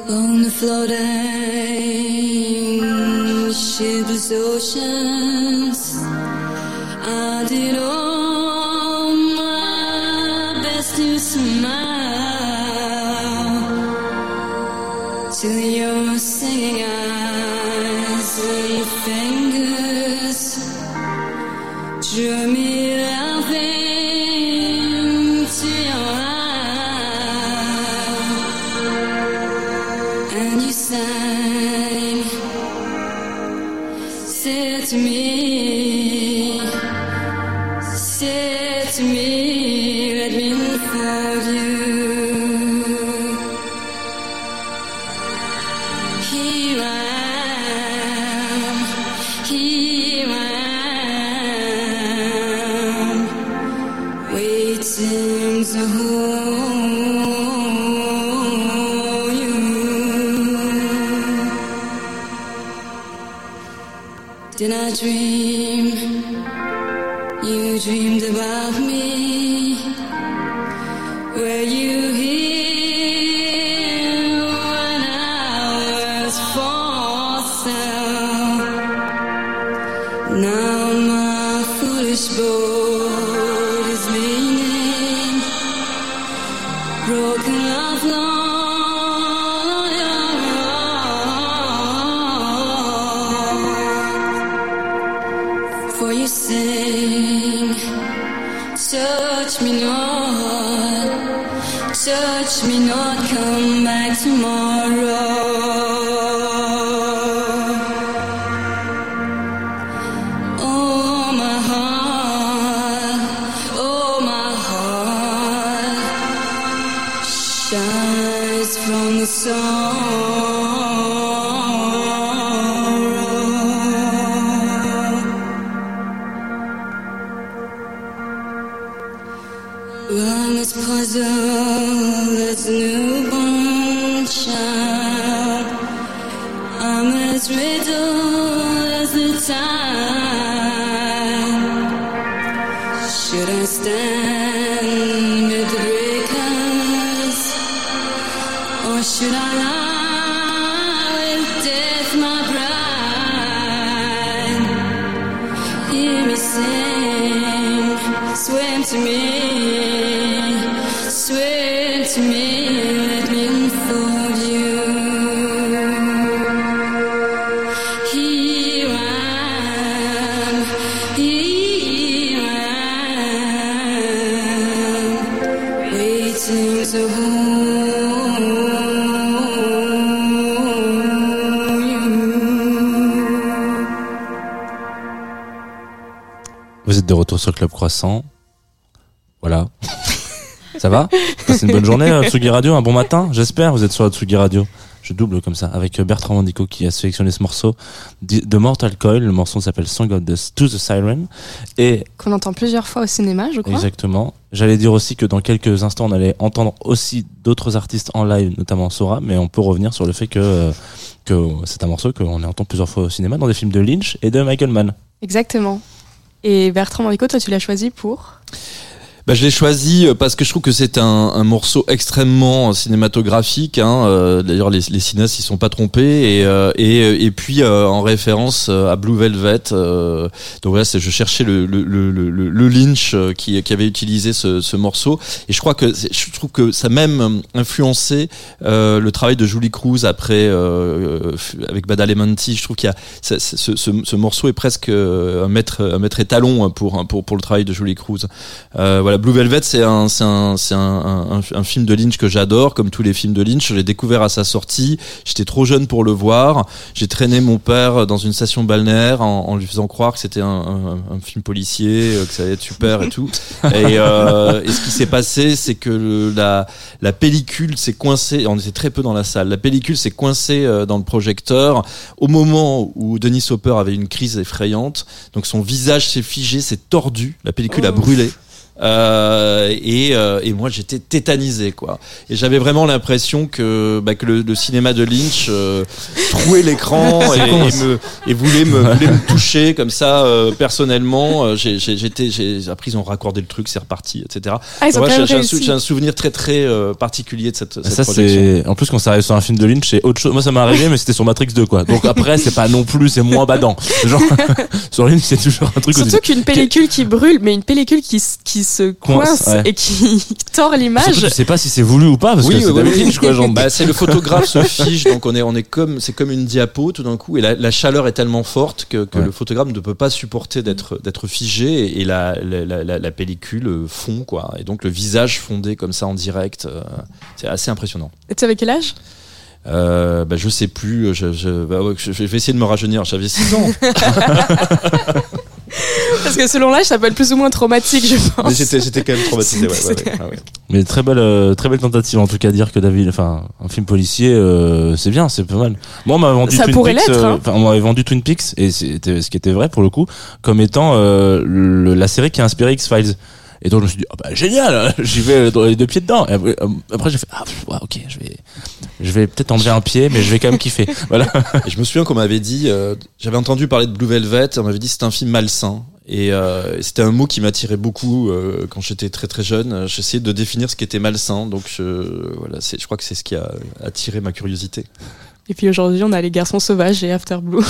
On the floating shipless oceans, I did all and you sang, said to me, retour sur Club Croissant. Voilà. Ça va Passez une bonne journée, euh, Tsugi Radio, un bon matin, j'espère. Vous êtes sur Tsugi Radio. Je double comme ça, avec Bertrand Mandico qui a sélectionné ce morceau de Mortal Coil. Le morceau s'appelle Song of the, to the Siren. Et Qu'on entend plusieurs fois au cinéma, je crois. exactement, j'allais dire aussi que dans quelques instants, on allait entendre aussi d'autres artistes en live, notamment Sora, mais on peut revenir sur le fait que, euh, que c'est un morceau qu'on entend plusieurs fois au cinéma dans des films de Lynch et de Michael Mann. Exactement. Et Bertrand Mandico, toi, tu l'as choisi pour? Bah, je l'ai choisi euh, parce que je trouve que c'est un, un morceau extrêmement euh, cinématographique. Hein. euh, D'ailleurs, les, les cinéastes ils sont pas trompés et et, et puis en référence à Blue Velvet. donc voilà, je cherchais le le, le, le, Lynch qui, qui avait utilisé ce, ce morceau et je crois que je trouve que ça a même influencé le travail de Julie Cruz après avec Badalamenti. Je trouve qu'il y a ce, ce, ce, ce morceau est presque un maître un maître étalon pour pour pour le travail de Julie Cruz. Euh, voilà, Blue Velvet, c'est un, c'est un, c'est un, un, un film de Lynch que j'adore, comme tous les films de Lynch. Je l'ai découvert à sa sortie. J'étais trop jeune pour le voir. J'ai traîné mon père dans une station balnéaire en, en lui faisant croire que c'était un, film policier, euh, que ça allait être super et tout. Et, euh, et ce qui s'est passé, c'est que le- la, la pellicule s'est coincée. On était très peu dans la salle. La pellicule s'est coincée euh, dans le projecteur au moment où Denis Hopper avait une crise effrayante. Donc son visage s'est figé, s'est tordu. La pellicule a brûlé. Euh, et, euh, et moi j'étais tétanisé quoi. Et j'avais vraiment l'impression que, bah, que le, le cinéma de Lynch euh, trouait l'écran et, me, et voulait me, voulait me toucher comme ça euh, personnellement. Euh, j'ai- j'ai- j'étais j'ai après ils ont raccordé le truc c'est reparti etc Ah, Moi, j'ai un, sou- j'ai un souvenir très très euh, particulier de cette, cette ça projection. c'est en plus quand ça arrive sur un film de Lynch c'est autre chose. Moi ça m'est arrivé mais c'était sur Matrix 2 quoi. Donc après c'est pas non plus c'est moins badant. Genre sur Lynch c'est toujours un truc Surtout qu'une pellicule qui brûle, mais une pellicule qui, qui se Coince, coince ouais. et qui tord l'image. tu sais pas si c'est voulu ou pas parce que Oui, c'est oui, David oui. Lynch quoi genre Bah, c'est le photographe se fige, donc on est, on est comme, c'est comme une diapo tout d'un coup, et la, la chaleur est tellement forte que, que Ouais. le photographe ne peut pas supporter d'être, d'être figé, et, la, la, la, la- la pellicule fond, quoi, et donc le visage fondé comme ça en direct, euh, c'est assez impressionnant. Et tu avais quel âge? Euh, bah, je sais plus, je, je, bah, ouais, je- je vais essayer de me rajeunir, j'avais 6 ans, Parce que selon l'âge, ça peut être plus ou moins traumatique, je mais pense. j'étais, j'étais quand même traumatisé, ouais, ouais, ouais, ah ouais. mais très belle euh, très belle tentative en tout cas dire que David enfin un film policier euh, c'est bien c'est pas mal moi on m'avait vendu Ça Twin pourrait Peaks l'être, euh, hein. enfin on m'avait vendu Twin Peaks et c'était ce qui était vrai pour le coup comme étant euh, le- la série qui a inspiré X-Files et donc je me suis dit ah bah génial j'y vais dans les deux pieds dedans et après, euh, après j'ai fait ah pff, ouais, ok je vais je vais peut-être enlever un pied mais je vais quand même kiffer voilà Et je me souviens qu'on m'avait dit, euh, j'avais entendu parler de Blue Velvet, on m'avait dit que c'était un film malsain. Et euh, c'était un mot qui m'attirait beaucoup euh, quand j'étais très très jeune. J'essayais de définir ce qui était malsain, donc je, voilà, c'est, je crois que c'est ce qui a attiré ma curiosité. Et puis aujourd'hui, on a les garçons sauvages et After Blue.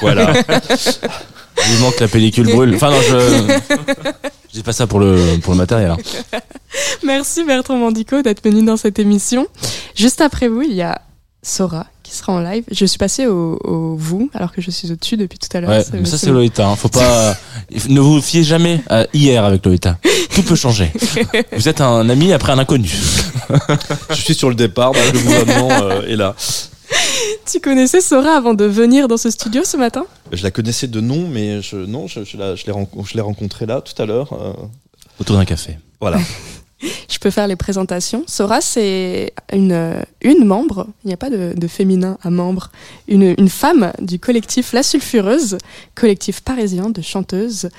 Voilà. vivement que la pellicule brûle enfin non je je dis pas ça pour le pour le matériel hein. Merci Bertrand Mandico d'être venu dans cette émission. Juste après vous, il y a Sora qui sera en live. Je suis passée au, au vous alors que je suis au-dessus depuis tout à l'heure. Ouais, Ça- mais ça c'est Lolita. Hein. Faut pas. ne vous fiez jamais à hier avec Lolita. Tout peut changer. Vous êtes un ami après un inconnu. je suis sur le départ, donc le gouvernement euh, est là. Tu connaissais Sora avant de venir dans ce studio ce matin? Je la connaissais de nom, mais je, non, je, je, la- je l'ai renco- je l'ai rencontrée là tout à l'heure. euh, Autour d'un café. voilà. Je peux faire les présentations. Sora, c'est une, une membre, il n'y a pas de, de féminin à membre, une, une femme du collectif La Sulfureuse, collectif parisien de chanteuses.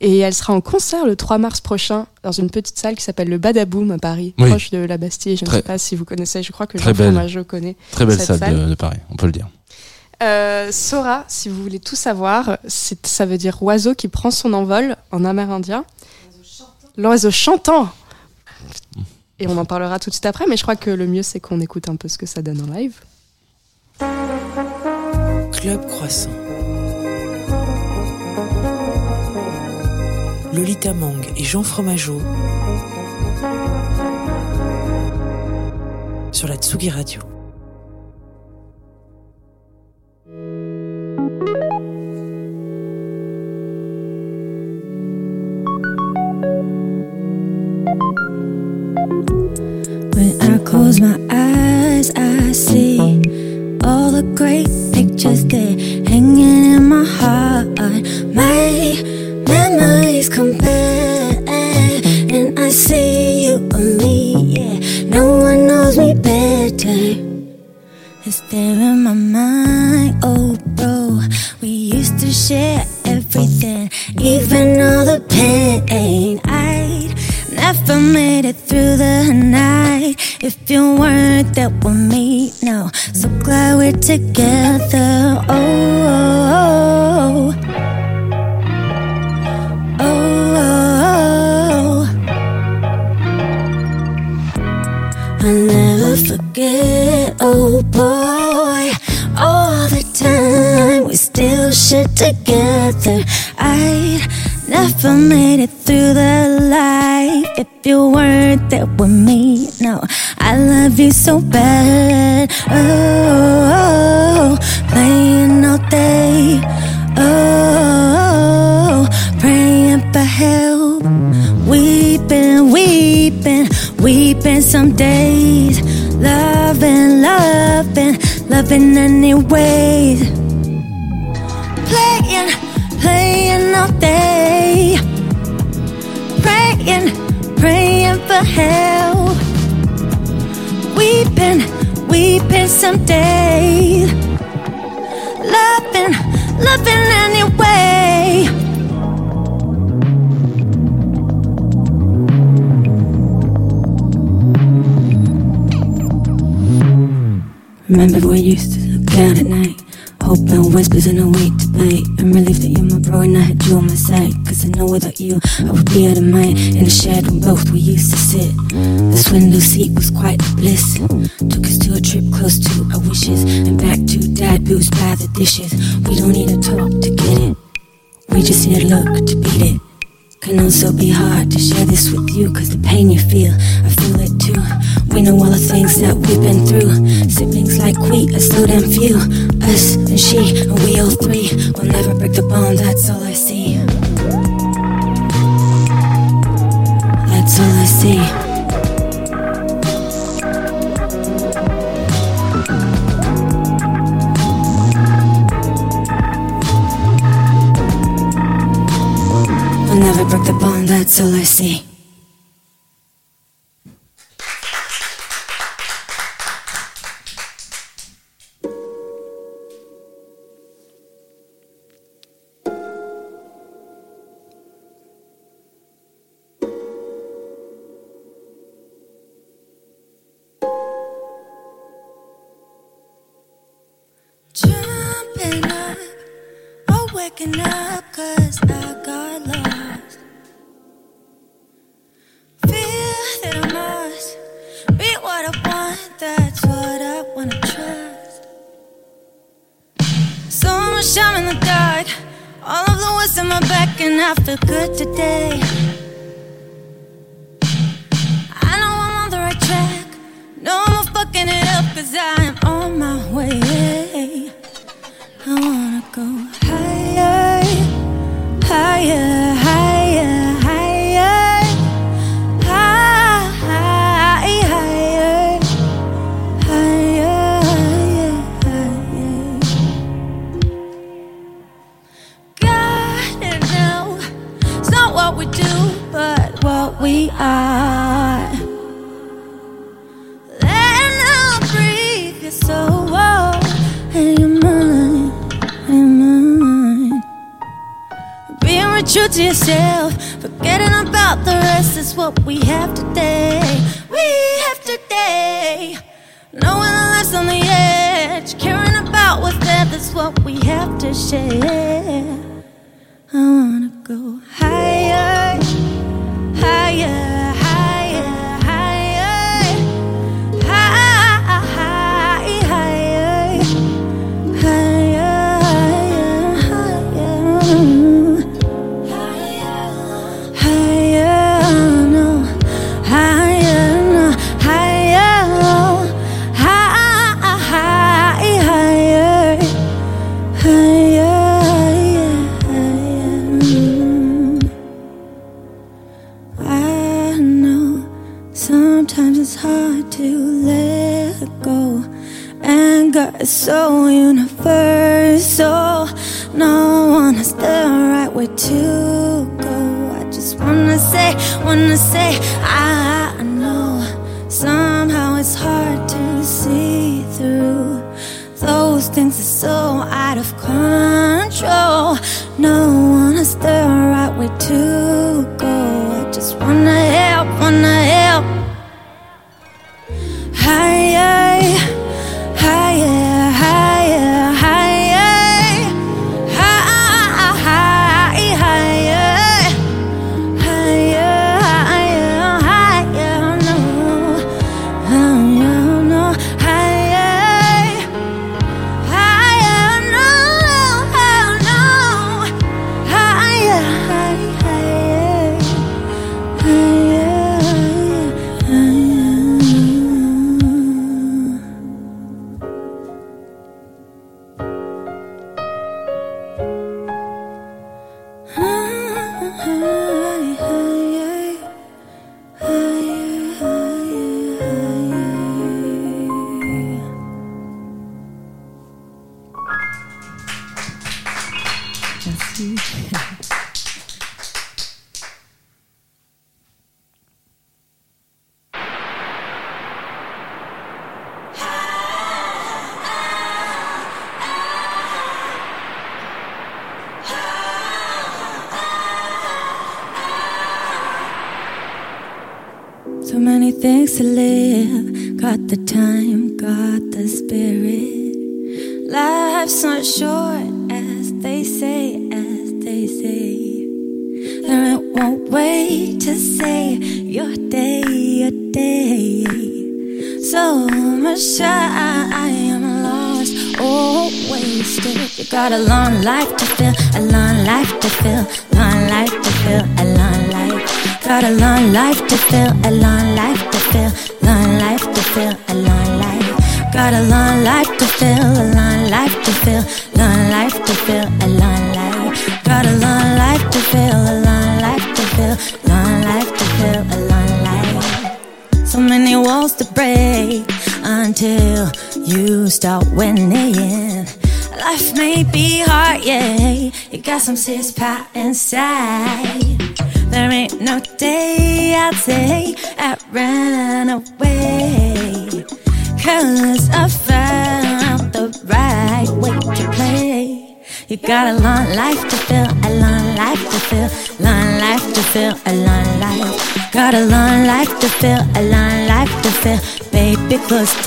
Et elle sera en concert le 3 mars prochain dans une petite salle qui s'appelle le Badaboom à Paris, Oui. proche de la Bastille. Je ne sais pas si vous connaissez, je crois que très Jean belle. Fromageau connaît. Très belle Cette salle, salle. De, de Paris, on peut le dire. Euh, Sora, si vous voulez tout savoir, ça veut dire oiseau qui prend son envol en amérindien. L'oiseau chantant. Et on en parlera tout de suite après, mais je crois que le mieux c'est qu'on écoute un peu ce que ça donne en live. Club Croissant. Lolita Mang et Jean Fromageau sur la Tsugi Radio. When I close my eyes, I see all the great pictures there hanging in my heart. My Memories come back, and I see you on me. Yeah, no one knows me better. It's there in my mind, oh bro. We used to share everything, even all the pain. I never made it through the night if you weren't there with me. Now, so glad we're together. oh. oh, oh. Together. I'd never made it through the life if you weren't there with me. No, I love you so bad. Oh, playing all day. Oh, praying for help. Weeping, weeping, weeping some days. Loving, loving, loving anyways. Playing, all day. Praying, praying for help. Weeping, weeping some days. Loving, loving anyway. Remember we used to look out at night Hoping whispers in a way to bite I'm relieved that you're my bro and I had you on my side. Cause I know without you I would be out of mind. In the shed when both we used to sit. This window seat was quite a bliss. Took us to a trip close to our wishes. And back to dad boots by the dishes. We don't need to talk to get it. We just need a look to beat it can also be hard to share this with you Cause the pain you feel, I feel it too. We know all the things that we've been through. Siblings like we are so damn few Us and she, and we all three. Will never break the bond, that's all I see. That's all I see that's all I see Jumping up, or waking up, cause my back, and I feel good today. I know I'm on the right track, no more fucking it up, cause I am on my way. I wanna go higher, higher, higher, to yourself, forgetting about the rest is what we have today. We have today. Knowing our life's on the edge, caring about what's there, that's what we have to share. I wanna go higher, so universal. No one has the right way to go. I just wanna say, wanna say, I, I know somehow it's hard to see through. Those things are so out of control.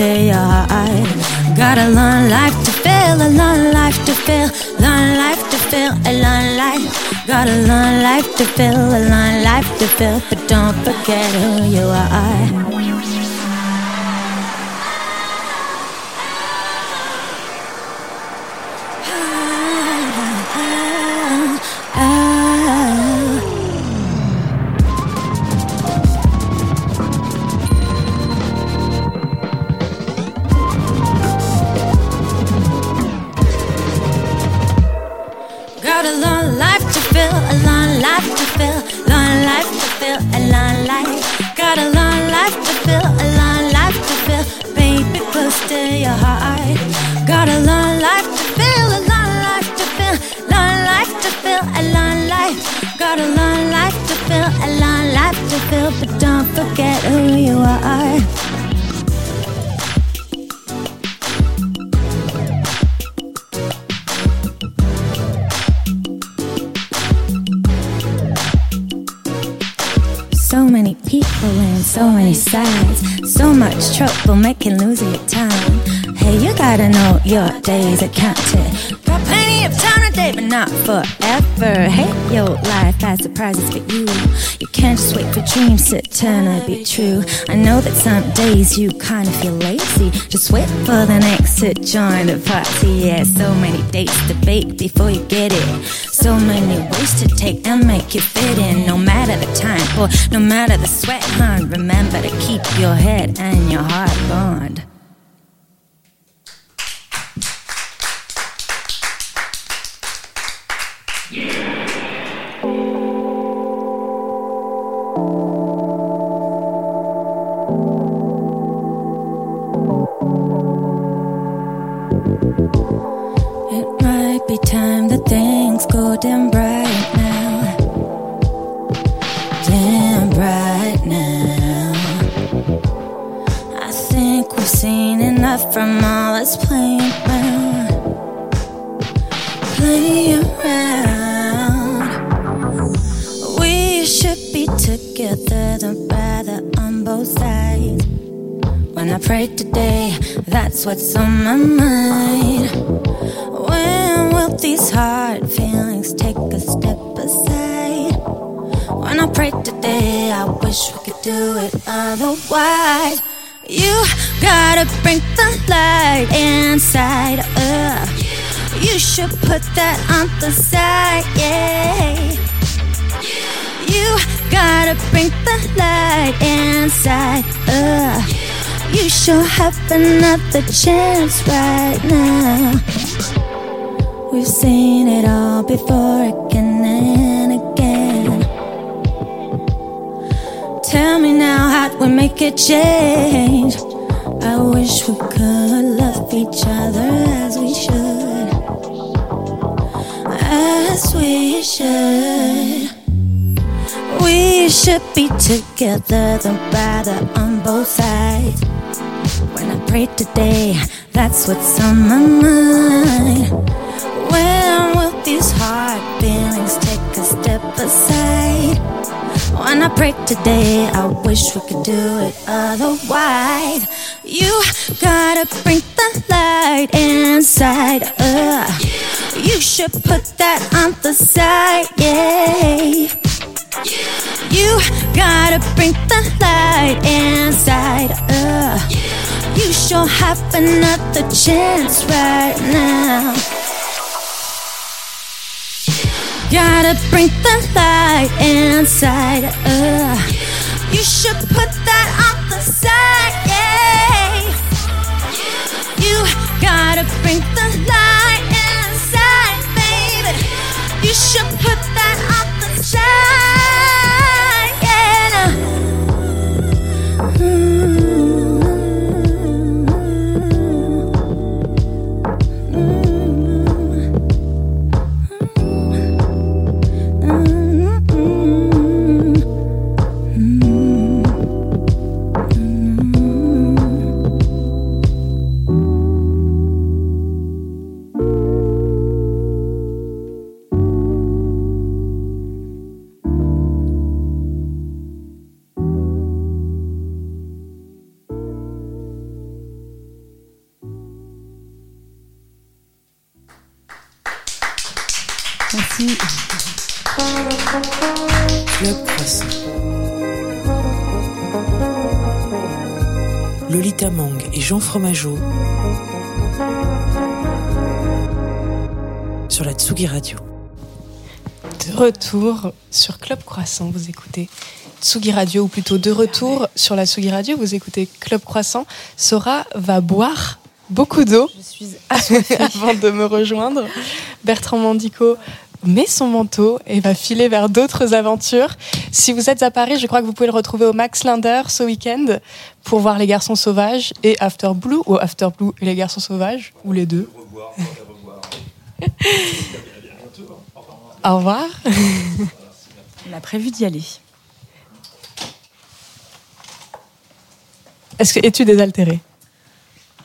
I gotta learn life to fail, a long life to fail, learn life to fail, a long life. Gotta learn life to fail, a long life to fail, but don't forget who you are. feel, but don't forget who you are. So many people and so many sides, so much trouble making losing your time. Hey, you gotta know your days are counted day, but not forever. Hate your life, bad surprises for you. You can't just wait for dreams to turn out be true. I know that some days you kind of feel lazy. Just wait for the next to join the party. Yeah, so many dates to bake before you get it. So many ways to take and make it fit in. No matter the time or no matter the sweat, hon. Remember to keep your head and your heart bond. That's what's on my mind. When will these hard feelings take a step aside? When I pray today, I wish we could do it otherwise. You gotta bring the light inside. Uh, you should put that on the side. Yeah. You gotta bring the light inside. Uh, you sure have another chance right now. We've seen it all before again and again. Tell me now, how'd we make it change? I wish we could love each other as we should. As we should. We should be together, then rather on both sides. When I pray today, that's what's on my mind. When will these hard feelings take a step aside? When I pray today, I wish we could do it otherwise. You gotta bring the light inside. Uh, you should put that on the side, yeah. You gotta bring the light inside. Uh, you sure have another chance right now. Gotta bring the light inside. Uh, you should put that on the side, yeah. You gotta bring the light inside, baby. You should put that on the Mang et Jean Fromageau sur la Tsugi Radio. De retour sur Club Croissant, vous écoutez Tsugi Radio, ou plutôt de retour sur la Tsugi Radio, vous écoutez Club Croissant. Sora va boire beaucoup d'eau Je suis avant de me rejoindre. Bertrand Mandico met son manteau et va filer vers d'autres aventures. Si vous êtes à Paris, je crois que vous pouvez le retrouver au Max Linder ce week-end pour voir Les Garçons Sauvages et After Blue, ou After Blue et Les Garçons Sauvages, ou les deux. Au revoir. On a prévu d'y aller. Est-ce que es-tu désaltéré?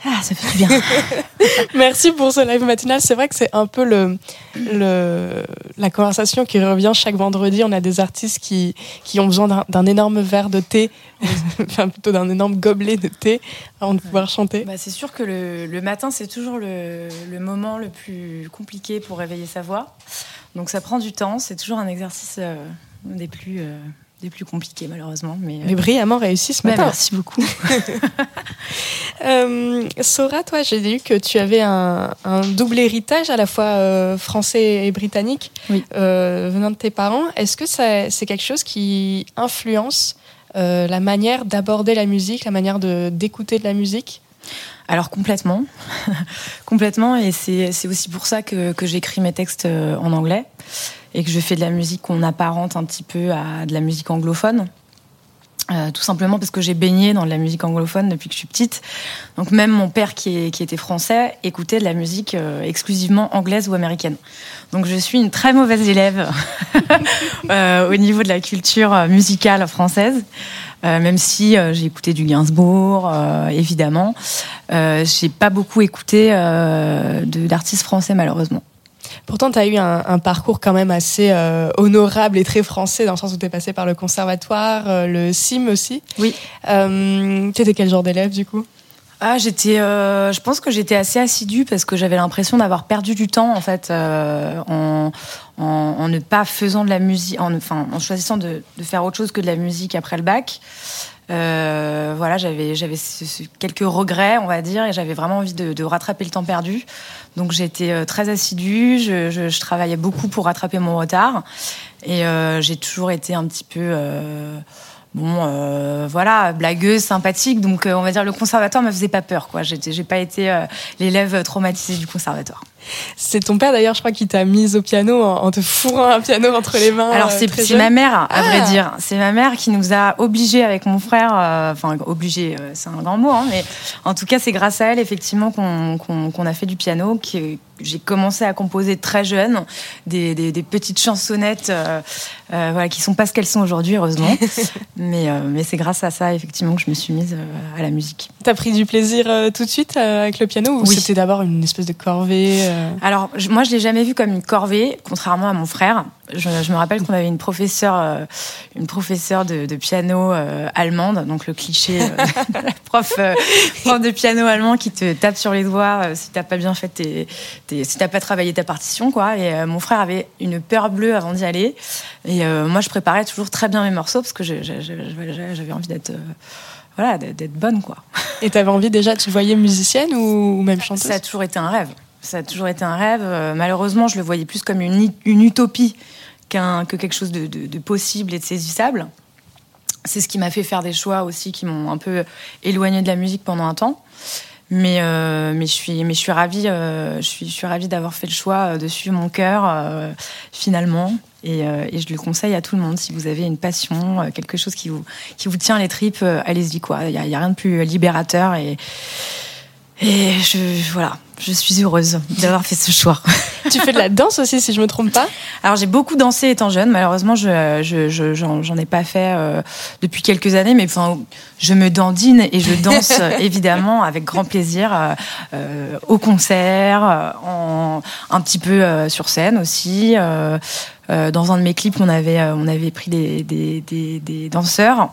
Ah, ça fait du bien. Merci pour ce live matinal. C'est vrai que c'est un peu le, le, la conversation qui revient chaque vendredi. On a des artistes qui, qui ont besoin d'un- énorme verre de thé, enfin plutôt d'un énorme gobelet de thé avant de pouvoir chanter. Bah, c'est sûr que le, le matin, c'est toujours le, le moment le plus compliqué pour réveiller sa voix. Donc ça prend du temps. C'est toujours un exercice euh, des, plus, euh, des plus compliqués, malheureusement. Mais, euh, Mais brillamment réussi ce bah, matin. merci beaucoup. Euh, Sora, toi, j'ai lu que tu avais un, un double héritage à la fois euh, français et britannique Oui. euh, venant de tes parents. Est-ce que c'est quelque chose qui influence euh, la manière d'aborder la musique, la manière de- d'écouter de la musique? Alors complètement, complètement, et c'est aussi pour ça que, que j'écris mes textes en anglais et que je fais de la musique qu'on apparente un petit peu à de la musique anglophone. Euh, tout simplement parce que j'ai baigné dans de la musique anglophone depuis que je suis petite. Donc même mon père qui, était français écoutait de la musique euh, exclusivement anglaise ou américaine. Donc je suis une très mauvaise élève euh, au niveau de la culture musicale française. Même si j'ai écouté du Gainsbourg, évidemment, j'ai pas beaucoup écouté d'artistes français malheureusement. Pourtant, tu as eu un, un parcours quand même assez euh, honorable et très français, dans le sens où tu es passé par le conservatoire, euh, le CIM aussi. Oui. Euh, tu étais quel genre d'élève du coup? Ah, j'étais, euh, je pense que j'étais assez assidue parce que j'avais l'impression d'avoir perdu du temps en fait euh, en, en, en ne pas faisant de la musique, en, enfin en choisissant de, de faire autre chose que de la musique après le bac. Euh, voilà, j'avais quelques regrets, on va dire, et j'avais vraiment envie de, de rattraper le temps perdu. Donc j'étais euh, très assidue, je, je, je travaillais beaucoup pour rattraper mon retard, et euh, j'ai toujours été un petit peu euh, bon, euh, voilà, blagueuse, sympathique. Donc, on va dire, le conservatoire me faisait pas peur, quoi. J'ai pas été l'élève traumatisée du conservatoire. C'est ton père d'ailleurs, je crois, qui t'a mise au piano en, te fourrant un piano entre les mains. Alors, euh, c'est, jeune. ma mère, à Ah. vrai dire. C'est ma mère qui nous a obligés avec mon frère, euh, enfin, obligés, euh, c'est un grand mot, hein, mais en tout cas, c'est grâce à elle, effectivement, qu'on, a fait du piano, que j'ai commencé à composer très jeune, des, des, des petites chansonnettes, euh, euh, voilà, qui sont pas ce qu'elles sont aujourd'hui, heureusement. mais, euh, mais c'est grâce à ça, effectivement, que je me suis mise euh, à la musique. T'as pris du plaisir euh, tout de suite euh, avec le piano ou Oui. c'était d'abord une espèce de corvée euh Alors, je- moi, je l'ai jamais vu comme une corvée, contrairement à mon frère. Je, je me rappelle qu'on avait une professeure, euh, une professeure de, de piano euh, allemande, donc le cliché euh, de la prof, euh, prof de piano allemand qui te tape sur les doigts euh, si t'as pas bien fait tes, tes- si t'as pas travaillé ta partition, quoi. Et euh, mon frère avait une peur bleue avant d'y aller. Et euh, moi, je préparais toujours très bien mes morceaux parce que j'avais envie d'être, euh, voilà, d'être bonne, quoi. Et t'avais envie déjà, tu te voyais musicienne ou même chanteuse? Ça a toujours été un rêve. Ça a toujours été un rêve. Euh, malheureusement, je le voyais plus comme une, utopie qu'un, que quelque chose de, possible et de saisissable. C'est ce qui m'a fait faire des choix aussi qui m'ont un peu éloigné de la musique pendant un temps. Mais, euh, mais, je, suis, mais je suis ravie, euh, je suis, ravie d'avoir fait le choix de suivre mon cœur finalement. Et, je le conseille à tout le monde. Si vous avez une passion, quelque chose qui vous, qui vous tient les tripes, allez-y. quoi. Il n'y a, rien de plus libérateur. Et, et voilà, je suis heureuse d'avoir fait ce choix. Tu fais de la danse aussi, si je me trompe pas Alors j'ai beaucoup dansé étant jeune. Malheureusement, je je je- j'en j'en ai pas fait euh, depuis quelques années, mais enfin je me dandine et je danse évidemment avec grand plaisir euh, euh, au concert, en un petit peu euh, sur scène aussi. Euh, dans un de mes clips, on avait euh, on avait pris des des, des, des danseurs.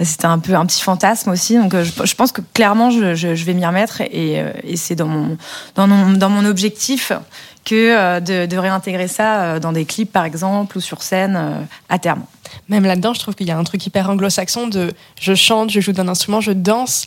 C'était un peu un petit fantasme aussi. Donc euh, je, je pense que clairement je, je, je vais m'y remettre et, et c'est dans mon dans mon dans mon objectif que de, de réintégrer ça dans des clips par exemple ou sur scène à terme. Même là-dedans, je trouve qu'il y a un truc hyper anglo-saxon de je chante, je joue d'un instrument, je danse.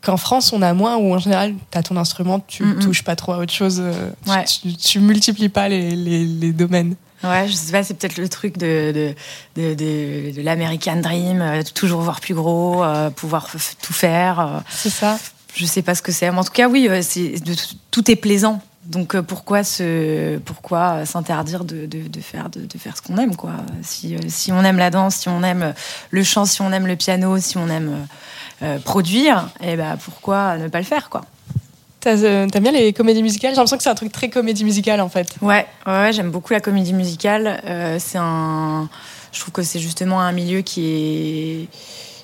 Qu'en France, on a moins, où en général, tu as ton instrument, tu Mm, mm. touches pas trop à autre chose, euh, tu- Ouais. tu, tu multiplies pas les, les, les domaines. Ouais, je sais pas, c'est peut-être le truc de, de, de, de, de l'American Dream, euh, toujours voir plus gros, euh, pouvoir tout faire. euh, C'est ça. je sais pas ce que c'est. Mais en tout cas, oui, c'est, tout est plaisant. Donc pourquoi se, pourquoi s'interdire de, de, de faire de, de faire ce qu'on aime quoi? Si si on aime la danse, si on aime le chant, si on aime le piano, si on aime euh, produire, et ben pourquoi ne pas le faire quoi? T'as, euh, bien les comédies musicales? J'ai l'impression que c'est un truc très comédie musicale en fait. Ouais, ouais, j'aime beaucoup la comédie musicale. Euh, c'est un, je trouve que c'est justement un milieu qui est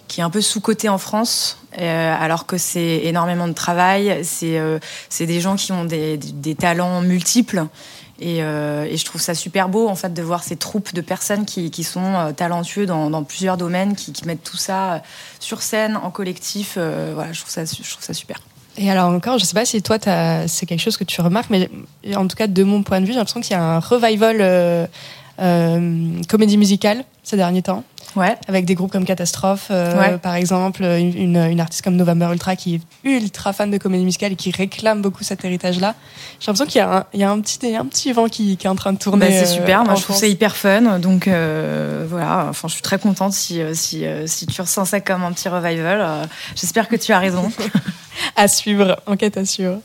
qui est un peu sous coté en France, euh, alors que c'est énormément de travail. C'est euh, des gens qui ont des, des, talents multiples. Et, euh, et je trouve ça super beau en fait de voir ces troupes de personnes qui, qui sont euh, talentueux dans, dans plusieurs domaines, qui, qui mettent tout ça sur scène, en collectif. Euh, voilà, je trouve ça, je trouve ça super. Et alors encore, je sais pas si toi, c'est quelque chose que tu remarques, mais en tout cas, de mon point de vue, j'ai l'impression qu'il y a un revival euh, euh, comédie musicale ces derniers temps. Ouais. Avec des groupes comme Catastrophe, euh, Ouais. par exemple, une, une- artiste comme November Ultra qui est ultra fan de comédie musicale et qui réclame beaucoup cet héritage-là. J'ai l'impression qu'il y a un, il y a un petit, un petit vent qui, qui est en train de tourner. Bah, c'est euh, super, moi en je trouve ça hyper fun. Donc euh, voilà, enfin, je suis très contente si, euh, si, euh, si tu ressens ça comme un petit revival. Euh, J'espère que tu as raison. à suivre, enquête à suivre.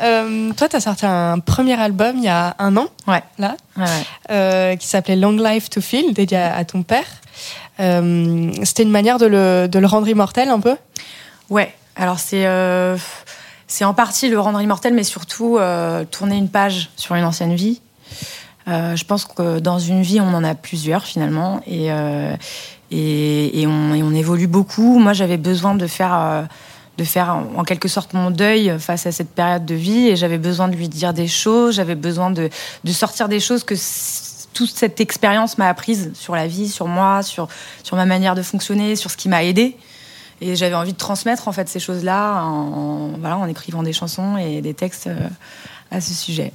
Euh, toi, tu as sorti un premier album il y a un an, Ouais. là, Ouais, euh, qui s'appelait Long Life to Feel, dédié à ton père. Euh, C'était une manière de le, de le rendre immortel un peu? Ouais, alors c'est euh, c'est en partie le rendre immortel, mais surtout euh, tourner une page sur une ancienne vie. Je pense que dans une vie, on en a plusieurs finalement, et, on, et on évolue beaucoup. Moi, j'avais besoin de faire, de faire en quelque sorte mon deuil face à cette période de vie et j'avais besoin de lui dire des choses, j'avais besoin de, de sortir des choses que toute cette expérience m'a apprise sur la vie, sur moi, sur, sur ma manière de fonctionner, sur ce qui m'a aidé. Et j'avais envie de transmettre en fait ces choses-là en, en- voilà, en écrivant des chansons et des textes euh, à ce sujet.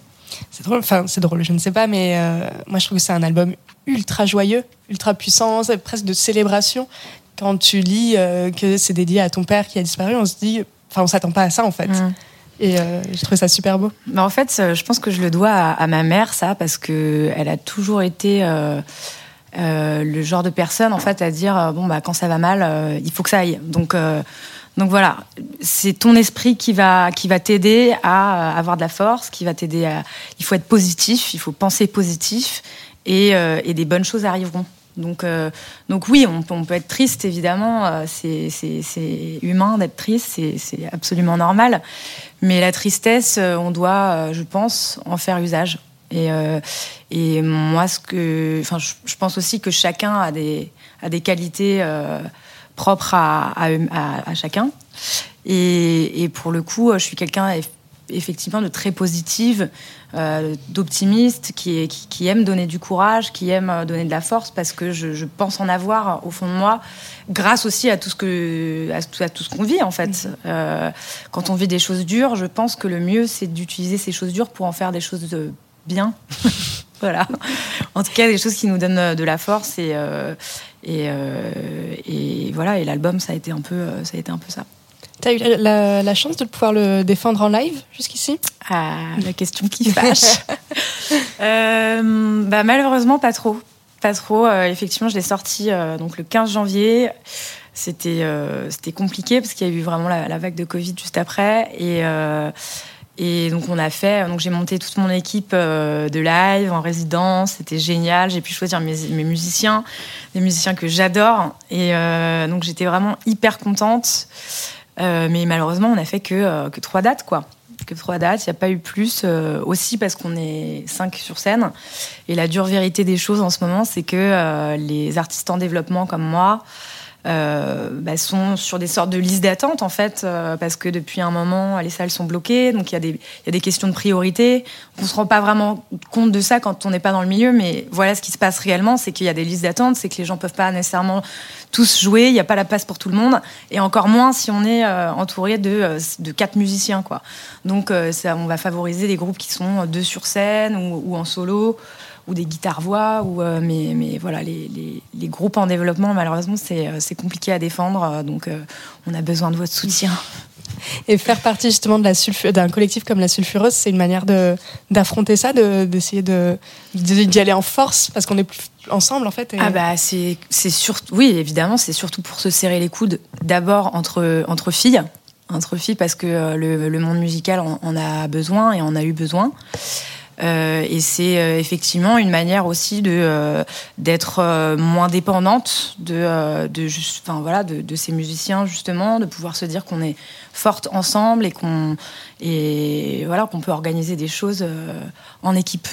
C'est drôle, enfin c'est drôle, je ne sais pas, mais euh, moi je trouve que c'est un album ultra joyeux, ultra puissant, presque de célébration. Quand tu lis euh, que c'est dédié à ton père qui a disparu, on se dit, enfin on s'attend pas à ça en fait. Mm. Et euh, trouvé ça super beau. En fait, euh, je pense que je le dois à, ma mère, ça, parce que elle a toujours été euh, euh, le genre de personne, en fait, à dire bon bah quand ça va mal, il faut que ça aille. Donc donc voilà, c'est ton esprit qui va qui va t'aider à avoir de la force, qui va t'aider à. Il faut être positif, il faut penser positif, et, et des bonnes choses arriveront. Donc, euh, donc oui, on, peut- être triste, évidemment. euh, c'est- humain d'être triste, c'est- absolument normal. Mais la tristesse, euh, on doit, je pense, en faire usage. Et, et moi, ce que, enfin, je, pense aussi que chacun a des, a des qualités propres à, à, à- chacun. Et, et pour le coup, je suis quelqu'un effectivement de très positive, euh, d'optimiste, qui, est- qui, qui aime donner du courage, qui aime euh, donner de la force, parce que je, je pense en avoir au fond de moi, grâce aussi à tout ce que à tout, à tout ce qu'on vit en fait. Euh, quand on vit des choses dures, je pense que le mieux c'est d'utiliser ces choses dures pour en faire des choses de bien. voilà. En tout cas, des choses qui nous donnent de la force et euh, et, et voilà. Et l'album, ça a été un peu ça a été un peu ça. T'as eu la, la- la chance de pouvoir le défendre en live jusqu'ici? Ah, la question qui fâche. Euh, bah, malheureusement, pas trop. Pas trop. Euh, effectivement, je l'ai sorti euh, donc le 15 janvier. C'était c'était compliqué parce qu'il y a eu vraiment la, la vague de Covid juste après. Et, et donc, on a fait. Donc, j'ai monté toute mon équipe de live en résidence. C'était génial. J'ai pu choisir mes, mes musiciens, des musiciens que j'adore. Et euh, donc, j'étais vraiment hyper contente. Euh, mais malheureusement, on n'a fait que, euh, que trois dates, quoi. Que trois dates, il n'y a pas eu plus. euh, aussi parce qu'on est cinq sur scène. Et la dure vérité des choses en ce moment, c'est que les artistes en développement comme moi euh, bah, sont sur des sortes de listes d'attente, en fait, euh, parce que depuis un moment, les salles sont bloquées. Donc il y, a des- il y a des questions de priorité. On se rend pas vraiment compte de ça quand on n'est pas dans le milieu, mais voilà ce qui se passe réellement, c'est qu'il y a des listes d'attente, c'est que les gens peuvent pas nécessairement tous jouer, il n'y a pas la place pour tout le monde, et encore moins si on est euh, entouré de, euh, de quatre musiciens. Quoi. Donc euh, ça, on va favoriser des groupes qui sont deux sur scène ou, ou en solo, ou des guitares-voix, ou, euh, mais, mais voilà, les, les- les groupes en développement, malheureusement, c'est euh, compliqué à défendre, euh, donc on a besoin de votre soutien. Et faire partie justement d'un collectif comme la Sulfureuse, c'est une manière de d'affronter ça, de- d'essayer de de- d'y aller en force parce qu'on est plus ensemble en fait. et- Ah bah c'est surtout oui évidemment c'est surtout pour se serrer les coudes d'abord entre entre filles entre filles parce que le, le monde musical en, en a besoin et en a eu besoin et c'est euh, effectivement une manière aussi de euh, d'être euh, moins dépendante de euh, de juste enfin voilà de, de ces musiciens justement de pouvoir se dire qu'on est forte ensemble et qu'on et voilà qu'on peut organiser des choses euh, en équipe.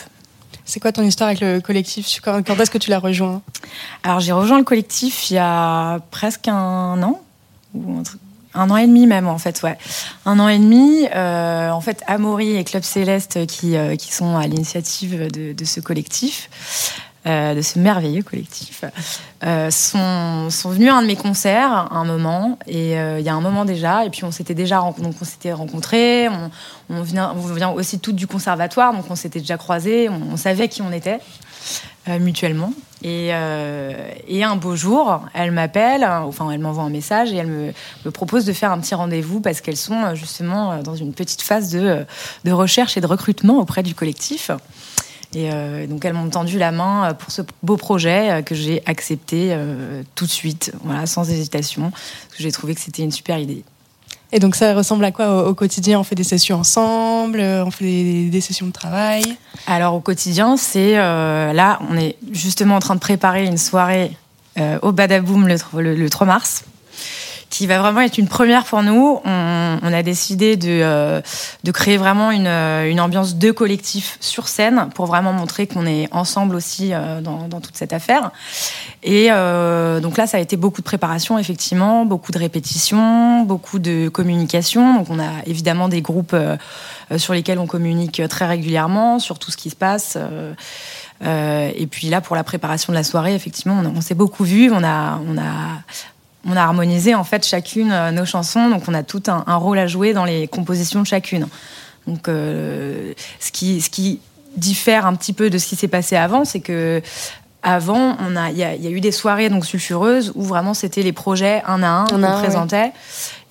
C'est quoi ton histoire avec le collectif? Quand, quand est-ce que tu l'as rejoint? Alors j'ai rejoint le collectif il y a presque un an, ou un, truc- un an et demi même en fait, ouais. Un an et demi. euh, en fait, Amaury et Club Céleste qui, euh, qui sont à l'initiative de, ce collectif. euh, de ce merveilleux collectif, sont, sont venus à un de mes concerts à un moment, et il y a un moment déjà, et puis on s'était déjà donc on s'était rencontrés, on, vient, aussi toutes du conservatoire, donc on s'était déjà croisés, on, savait qui on était mutuellement. Et, euh, et un beau jour, elle m'appelle, enfin elle m'envoie un message et elle me, propose de faire un petit rendez-vous parce qu'elles sont euh, justement euh, dans une petite phase de, euh, de recherche et de recrutement auprès du collectif. Et donc elles m'ont tendu la main pour ce beau projet que j'ai accepté tout de suite, voilà, sans hésitation, parce que j'ai trouvé que c'était une super idée. Et donc ça ressemble à quoi au, quotidien? On fait des sessions ensemble, euh, on fait des, sessions de travail? Alors au quotidien, c'est euh, là, on est justement en train de préparer une soirée euh, au Badaboom le 3 mars, qui va vraiment être une première pour nous. On, a décidé de, euh, de créer vraiment une, euh, une ambiance de collectif sur scène pour vraiment montrer qu'on est ensemble aussi euh, dans, dans toute cette affaire. Et donc là, ça a été beaucoup de préparation, effectivement, beaucoup de répétitions, beaucoup de communication. Donc on a évidemment des groupes sur lesquels on communique très régulièrement sur tout ce qui se passe. et puis là, pour la préparation de la soirée, effectivement, on, on s'est beaucoup vu, on a, on a, on a harmonisé en fait chacune euh, nos chansons, donc on a tout un, un rôle à jouer dans les compositions de chacune. Donc, euh, ce qui, ce qui diffère un petit peu de ce qui s'est passé avant, c'est que avant, on a, il y, a- il y a eu des soirées donc sulfureuses où vraiment c'était les projets un à un qu'on présentait.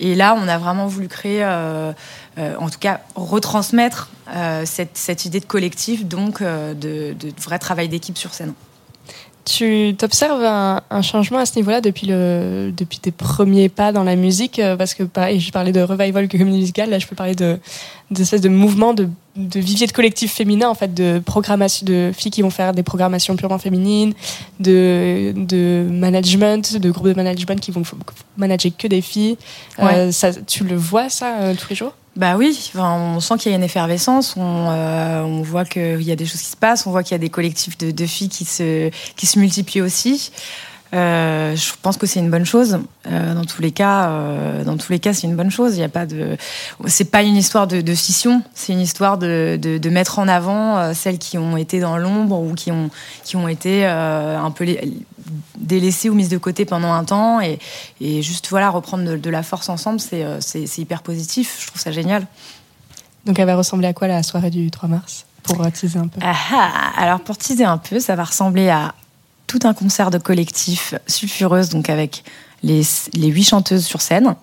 Et là, on a vraiment voulu créer, euh, euh, en tout cas, retransmettre euh, cette, cette idée de collectif, donc de, de vrai travail d'équipe sur scène. Tu t'observes un, un changement à ce niveau-là depuis, le, depuis tes premiers pas dans la musique euh, Parce que, pareil, je parlais de revival que musical, là je peux parler de d'espèce de mouvement de, de vivier de collectif féminin, en fait, de programmation, de filles qui vont faire des programmations purement féminines, de, de management, de groupes de management qui vont manager que des filles. Euh, ça, tu le vois ça euh, tous les jours? Bah oui, enfin, on sent qu'il y a une effervescence, on, euh, on voit qu'il y a des choses qui se passent, on voit qu'il y a des collectifs de, de filles qui se, qui se multiplient aussi. Euh, je pense que c'est une bonne chose. Euh, dans tous les cas, euh, dans tous les cas, c'est une bonne chose. Il y a pas de, c'est pas une histoire de, de scission, c'est une histoire de, de, de mettre en avant celles qui ont été dans l'ombre ou qui ont, qui ont été un peu délaissées ou mises de côté pendant un temps et, et juste voilà reprendre de, de la force ensemble, c'est, c'est, c'est hyper positif. Je trouve ça génial. Donc elle va ressembler à quoi la soirée du 3 mars? Pour teaser un peu. Ah ah, alors pour teaser un peu, ça va ressembler à tout un concert de collectif sulfureuse, donc avec les, les huit chanteuses sur scène,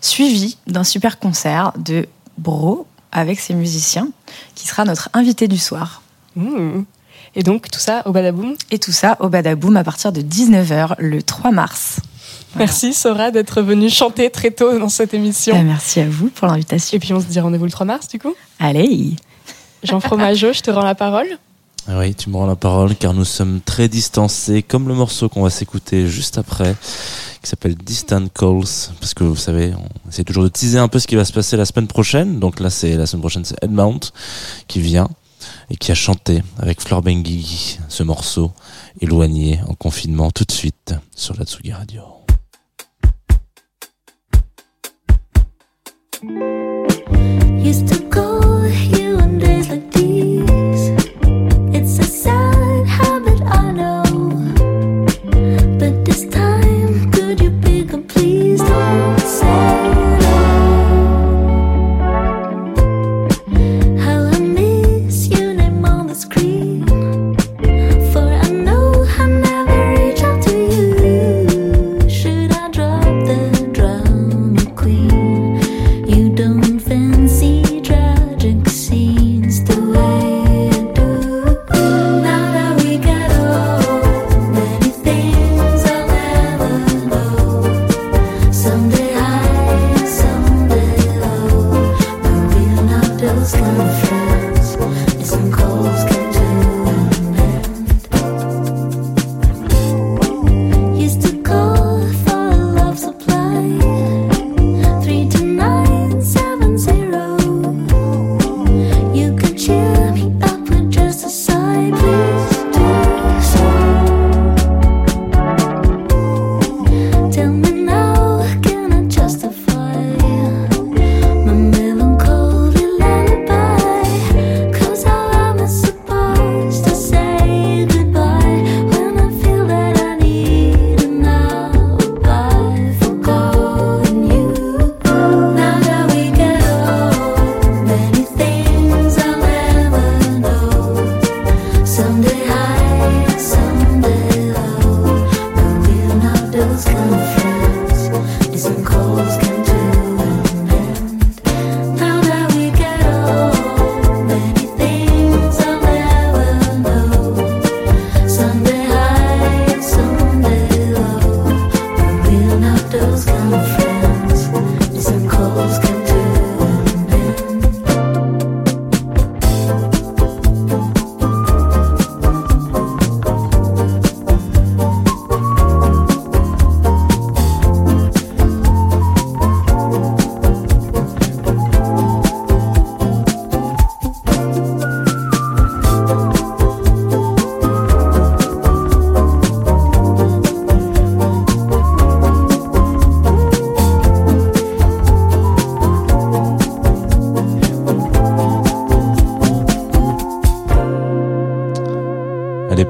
suivi d'un super concert de Bro avec ses musiciens, qui sera notre invité du soir. Mmh. Et donc tout ça au Badaboum? Et tout ça au Badaboum à partir de 19h le 3 mars. Voilà. Merci Sora d'être venue chanter très tôt dans cette émission. Euh, merci à vous pour l'invitation. Et puis on se dit rendez-vous le 3 mars du coup? Allez Jean Fromageau, je te rends la parole. Ah Oui, tu me rends la parole car nous sommes très distancés, comme le morceau qu'on va s'écouter juste après, qui s'appelle Distant Calls, parce que vous savez, on essaie toujours de teaser un peu ce qui va se passer la semaine prochaine. Donc là, c'est la semaine prochaine, c'est Edmount qui vient et qui a chanté avec Flore Benguigui ce morceau éloigné en confinement tout de suite sur la Tsugi Radio.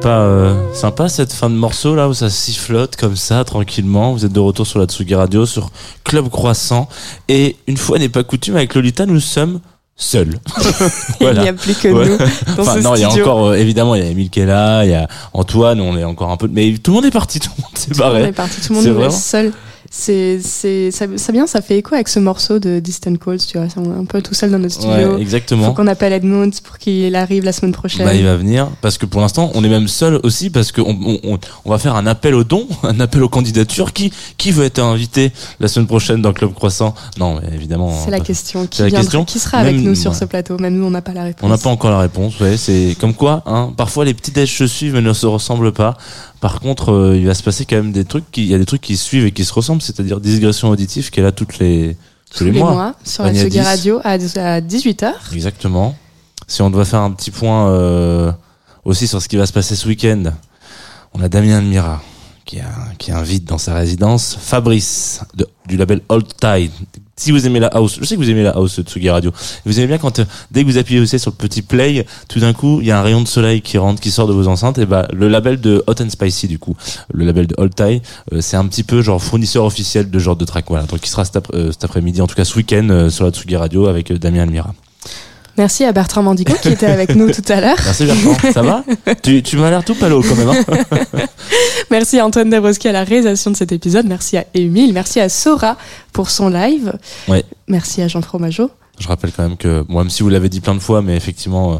Est euh, sympa cette fin de morceau là où ça sifflote comme ça tranquillement. Vous êtes de retour sur la Tsugi Radio sur Club Croissant et une fois n'est pas coutume avec Lolita nous sommes seuls. Il n'y a plus que Ouais. nous dans Enfin ce non, il y a encore euh, évidemment il y a Emile qui est là, il y a Antoine, on est encore un peu mais tout le monde est parti, tout le monde s'est Tout le monde barré. est parti, tout le monde vraiment- seul. C'est, c'est, ça, ça bien, ça fait écho avec ce morceau de Distant Calls, tu vois. On est un peu tout seul dans notre studio. Ouais, exactement. Faut qu'on appelle Edmund pour qu'il arrive la semaine prochaine. Bah, il va venir parce que pour l'instant on est même seul aussi parce qu'on on, on, on va faire un appel aux dons, un appel aux candidatures. Qui qui veut être invité la semaine prochaine dans Club Croissant? Non, mais évidemment. c'est la va- question. Qui, c'est la question. qui sera avec nous sur ouais. ce plateau Même nous, on n'a pas la réponse. On n'a pas encore la réponse. Ouais, c'est comme quoi. Hein, parfois les petits déj se suivent et ne se ressemblent pas. Par contre, euh, il va se passer quand même des trucs. Qui, il y a des trucs qui se suivent et qui se ressemblent, c'est-à-dire digression auditive qui est là toutes les tous, tous les mois, sur la Panier à Tsugi 10. Radio à, à 18h. Exactement. Si on doit faire un petit point euh, aussi sur ce qui va se passer ce week-end, on a Damien Admira qui a qui invite dans sa résidence Fabrice du label Old Tide. Si vous aimez la house, je sais que vous aimez la house de Tsugi Radio. Vous aimez bien quand euh, dès que vous appuyez aussi sur le petit play, tout d'un coup il y a un rayon de soleil qui rentre, qui sort de vos enceintes. Et bah le label de Hot and Spicy du coup, le label de Old Tide, euh, c'est un petit peu genre fournisseur officiel de genre de track. Voilà, donc il sera cet, ap- euh, cet après-midi, en tout cas ce week-end euh, sur la Tsugi Radio avec euh, Damien Admira. Merci à Bertrand Mandico qui était avec nous tout à l'heure. Merci Bertrand, ça va? Tu, tu m'as l'air tout palo quand même. Hein Merci à Antoine Dabrowski à la réalisation de cet épisode. Merci à Émile. Merci à Sora pour son live. Ouais. Merci à Jean Fromageau. Je rappelle quand même que, moi, même si vous l'avez dit plein de fois, mais effectivement, euh,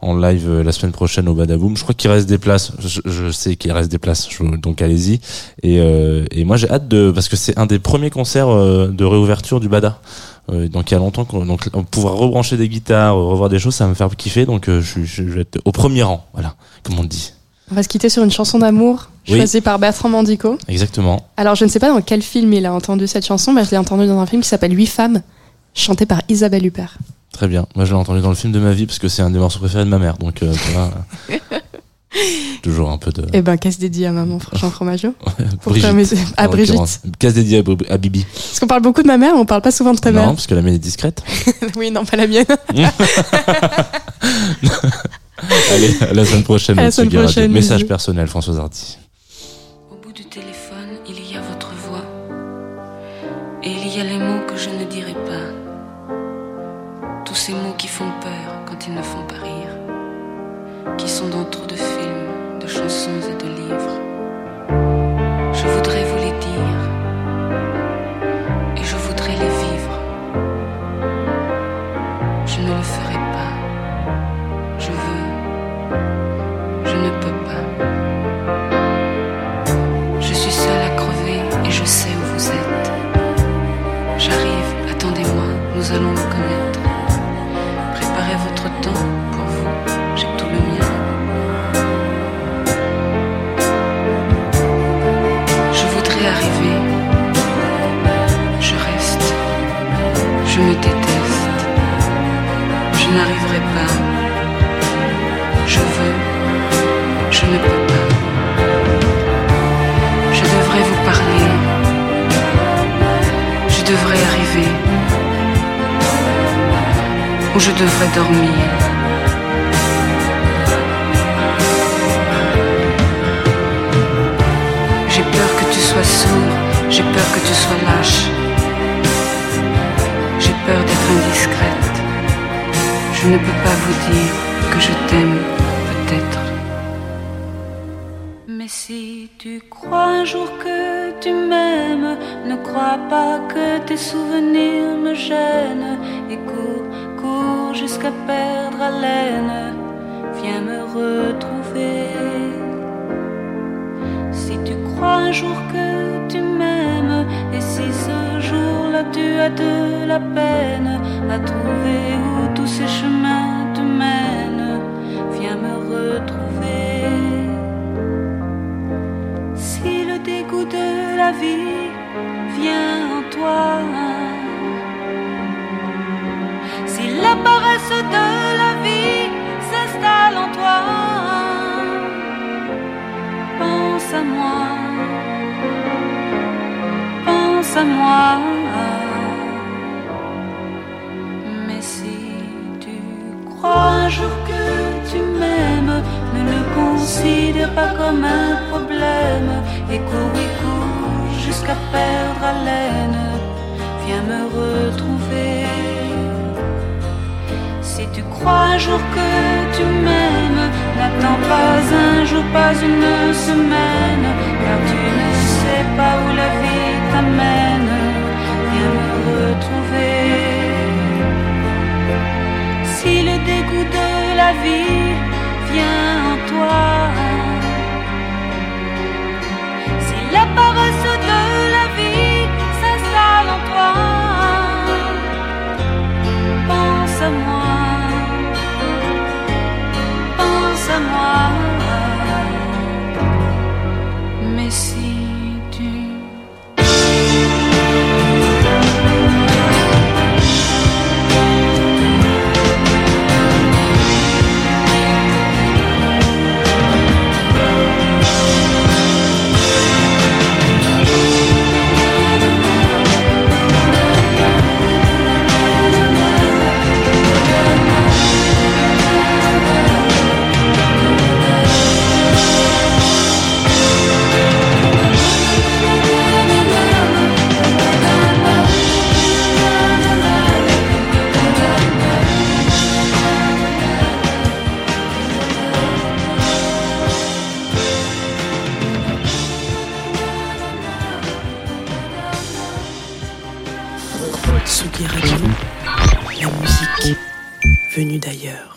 en live euh, la semaine prochaine au Badaboom, je crois qu'il reste des places. Je, je sais qu'il reste des places, je- donc allez-y. Et, euh, et moi, j'ai hâte de, parce que c'est un des premiers concerts de réouverture du Bada. Euh, donc il y a longtemps qu'on donc on pouvoir rebrancher des guitares, euh, revoir des choses, ça va me faire kiffer. Donc euh, je, je, je vais être au premier rang, voilà, comme on dit. On va se quitter sur une chanson d'amour Oui. choisie par Bertrand Mandico. Exactement. Alors, je ne sais pas dans quel film il a entendu cette chanson, mais je l'ai entendue dans un film qui s'appelle Huit femmes, chantée par Isabelle Huppert. Très bien. Moi, je l'ai entendu dans le film de ma vie parce que c'est un des morceaux préférés de ma mère. Donc, euh, toujours un peu de. Eh ben, casse dédié à maman, Jean Fromageau. Pour Brigitte, mais- à Brigitte. Casse dédié à, à Bibi. Parce qu'on parle beaucoup de ma mère, on parle pas souvent de ta non, mère. parce que la mienne est discrète. oui, non, pas la mienne. Allez, à la semaine prochaine. À la semaine prochaine, Message bisous. personnel, Françoise Hardy. Au bout du téléphone, il y a votre voix. Et il y a les mots que je ne dirai pas. Tous ces mots qui font peur quand ils ne font pas rire. Qui sont dans trop de Je devrais dormir. J'ai peur que tu sois sourd. J'ai peur que tu sois lâche. J'ai peur d'être indiscrète. Je ne peux pas vous dire que je t'aime, peut-être. Mais si tu crois un jour que tu m'aimes, ne crois pas que tes souvenirs me gênent. Et cours, cours jusqu'à perdre haleine. Viens me retrouver. Si tu crois un jour que tu m'aimes, et si ce jour-là tu as de la peine à trouver où tous ces chemins te mènent, viens me retrouver. Si le dégoût de la vie en toi. Si la paresse de la vie s'installe en toi, pense à moi, pense à moi. Mais si tu crois un jour que tu m'aimes, ne le considère pas comme un problème. Écoute, écoute jusqu'à perdre haleine. Viens me retrouver. Si tu crois un jour que tu m'aimes, n'attends pas un jour, pas une semaine, car tu ne sais pas où la vie t'amène. Viens me retrouver. Si le dégoût de la vie vient en toi, si la paresse à moi. Venue d'ailleurs.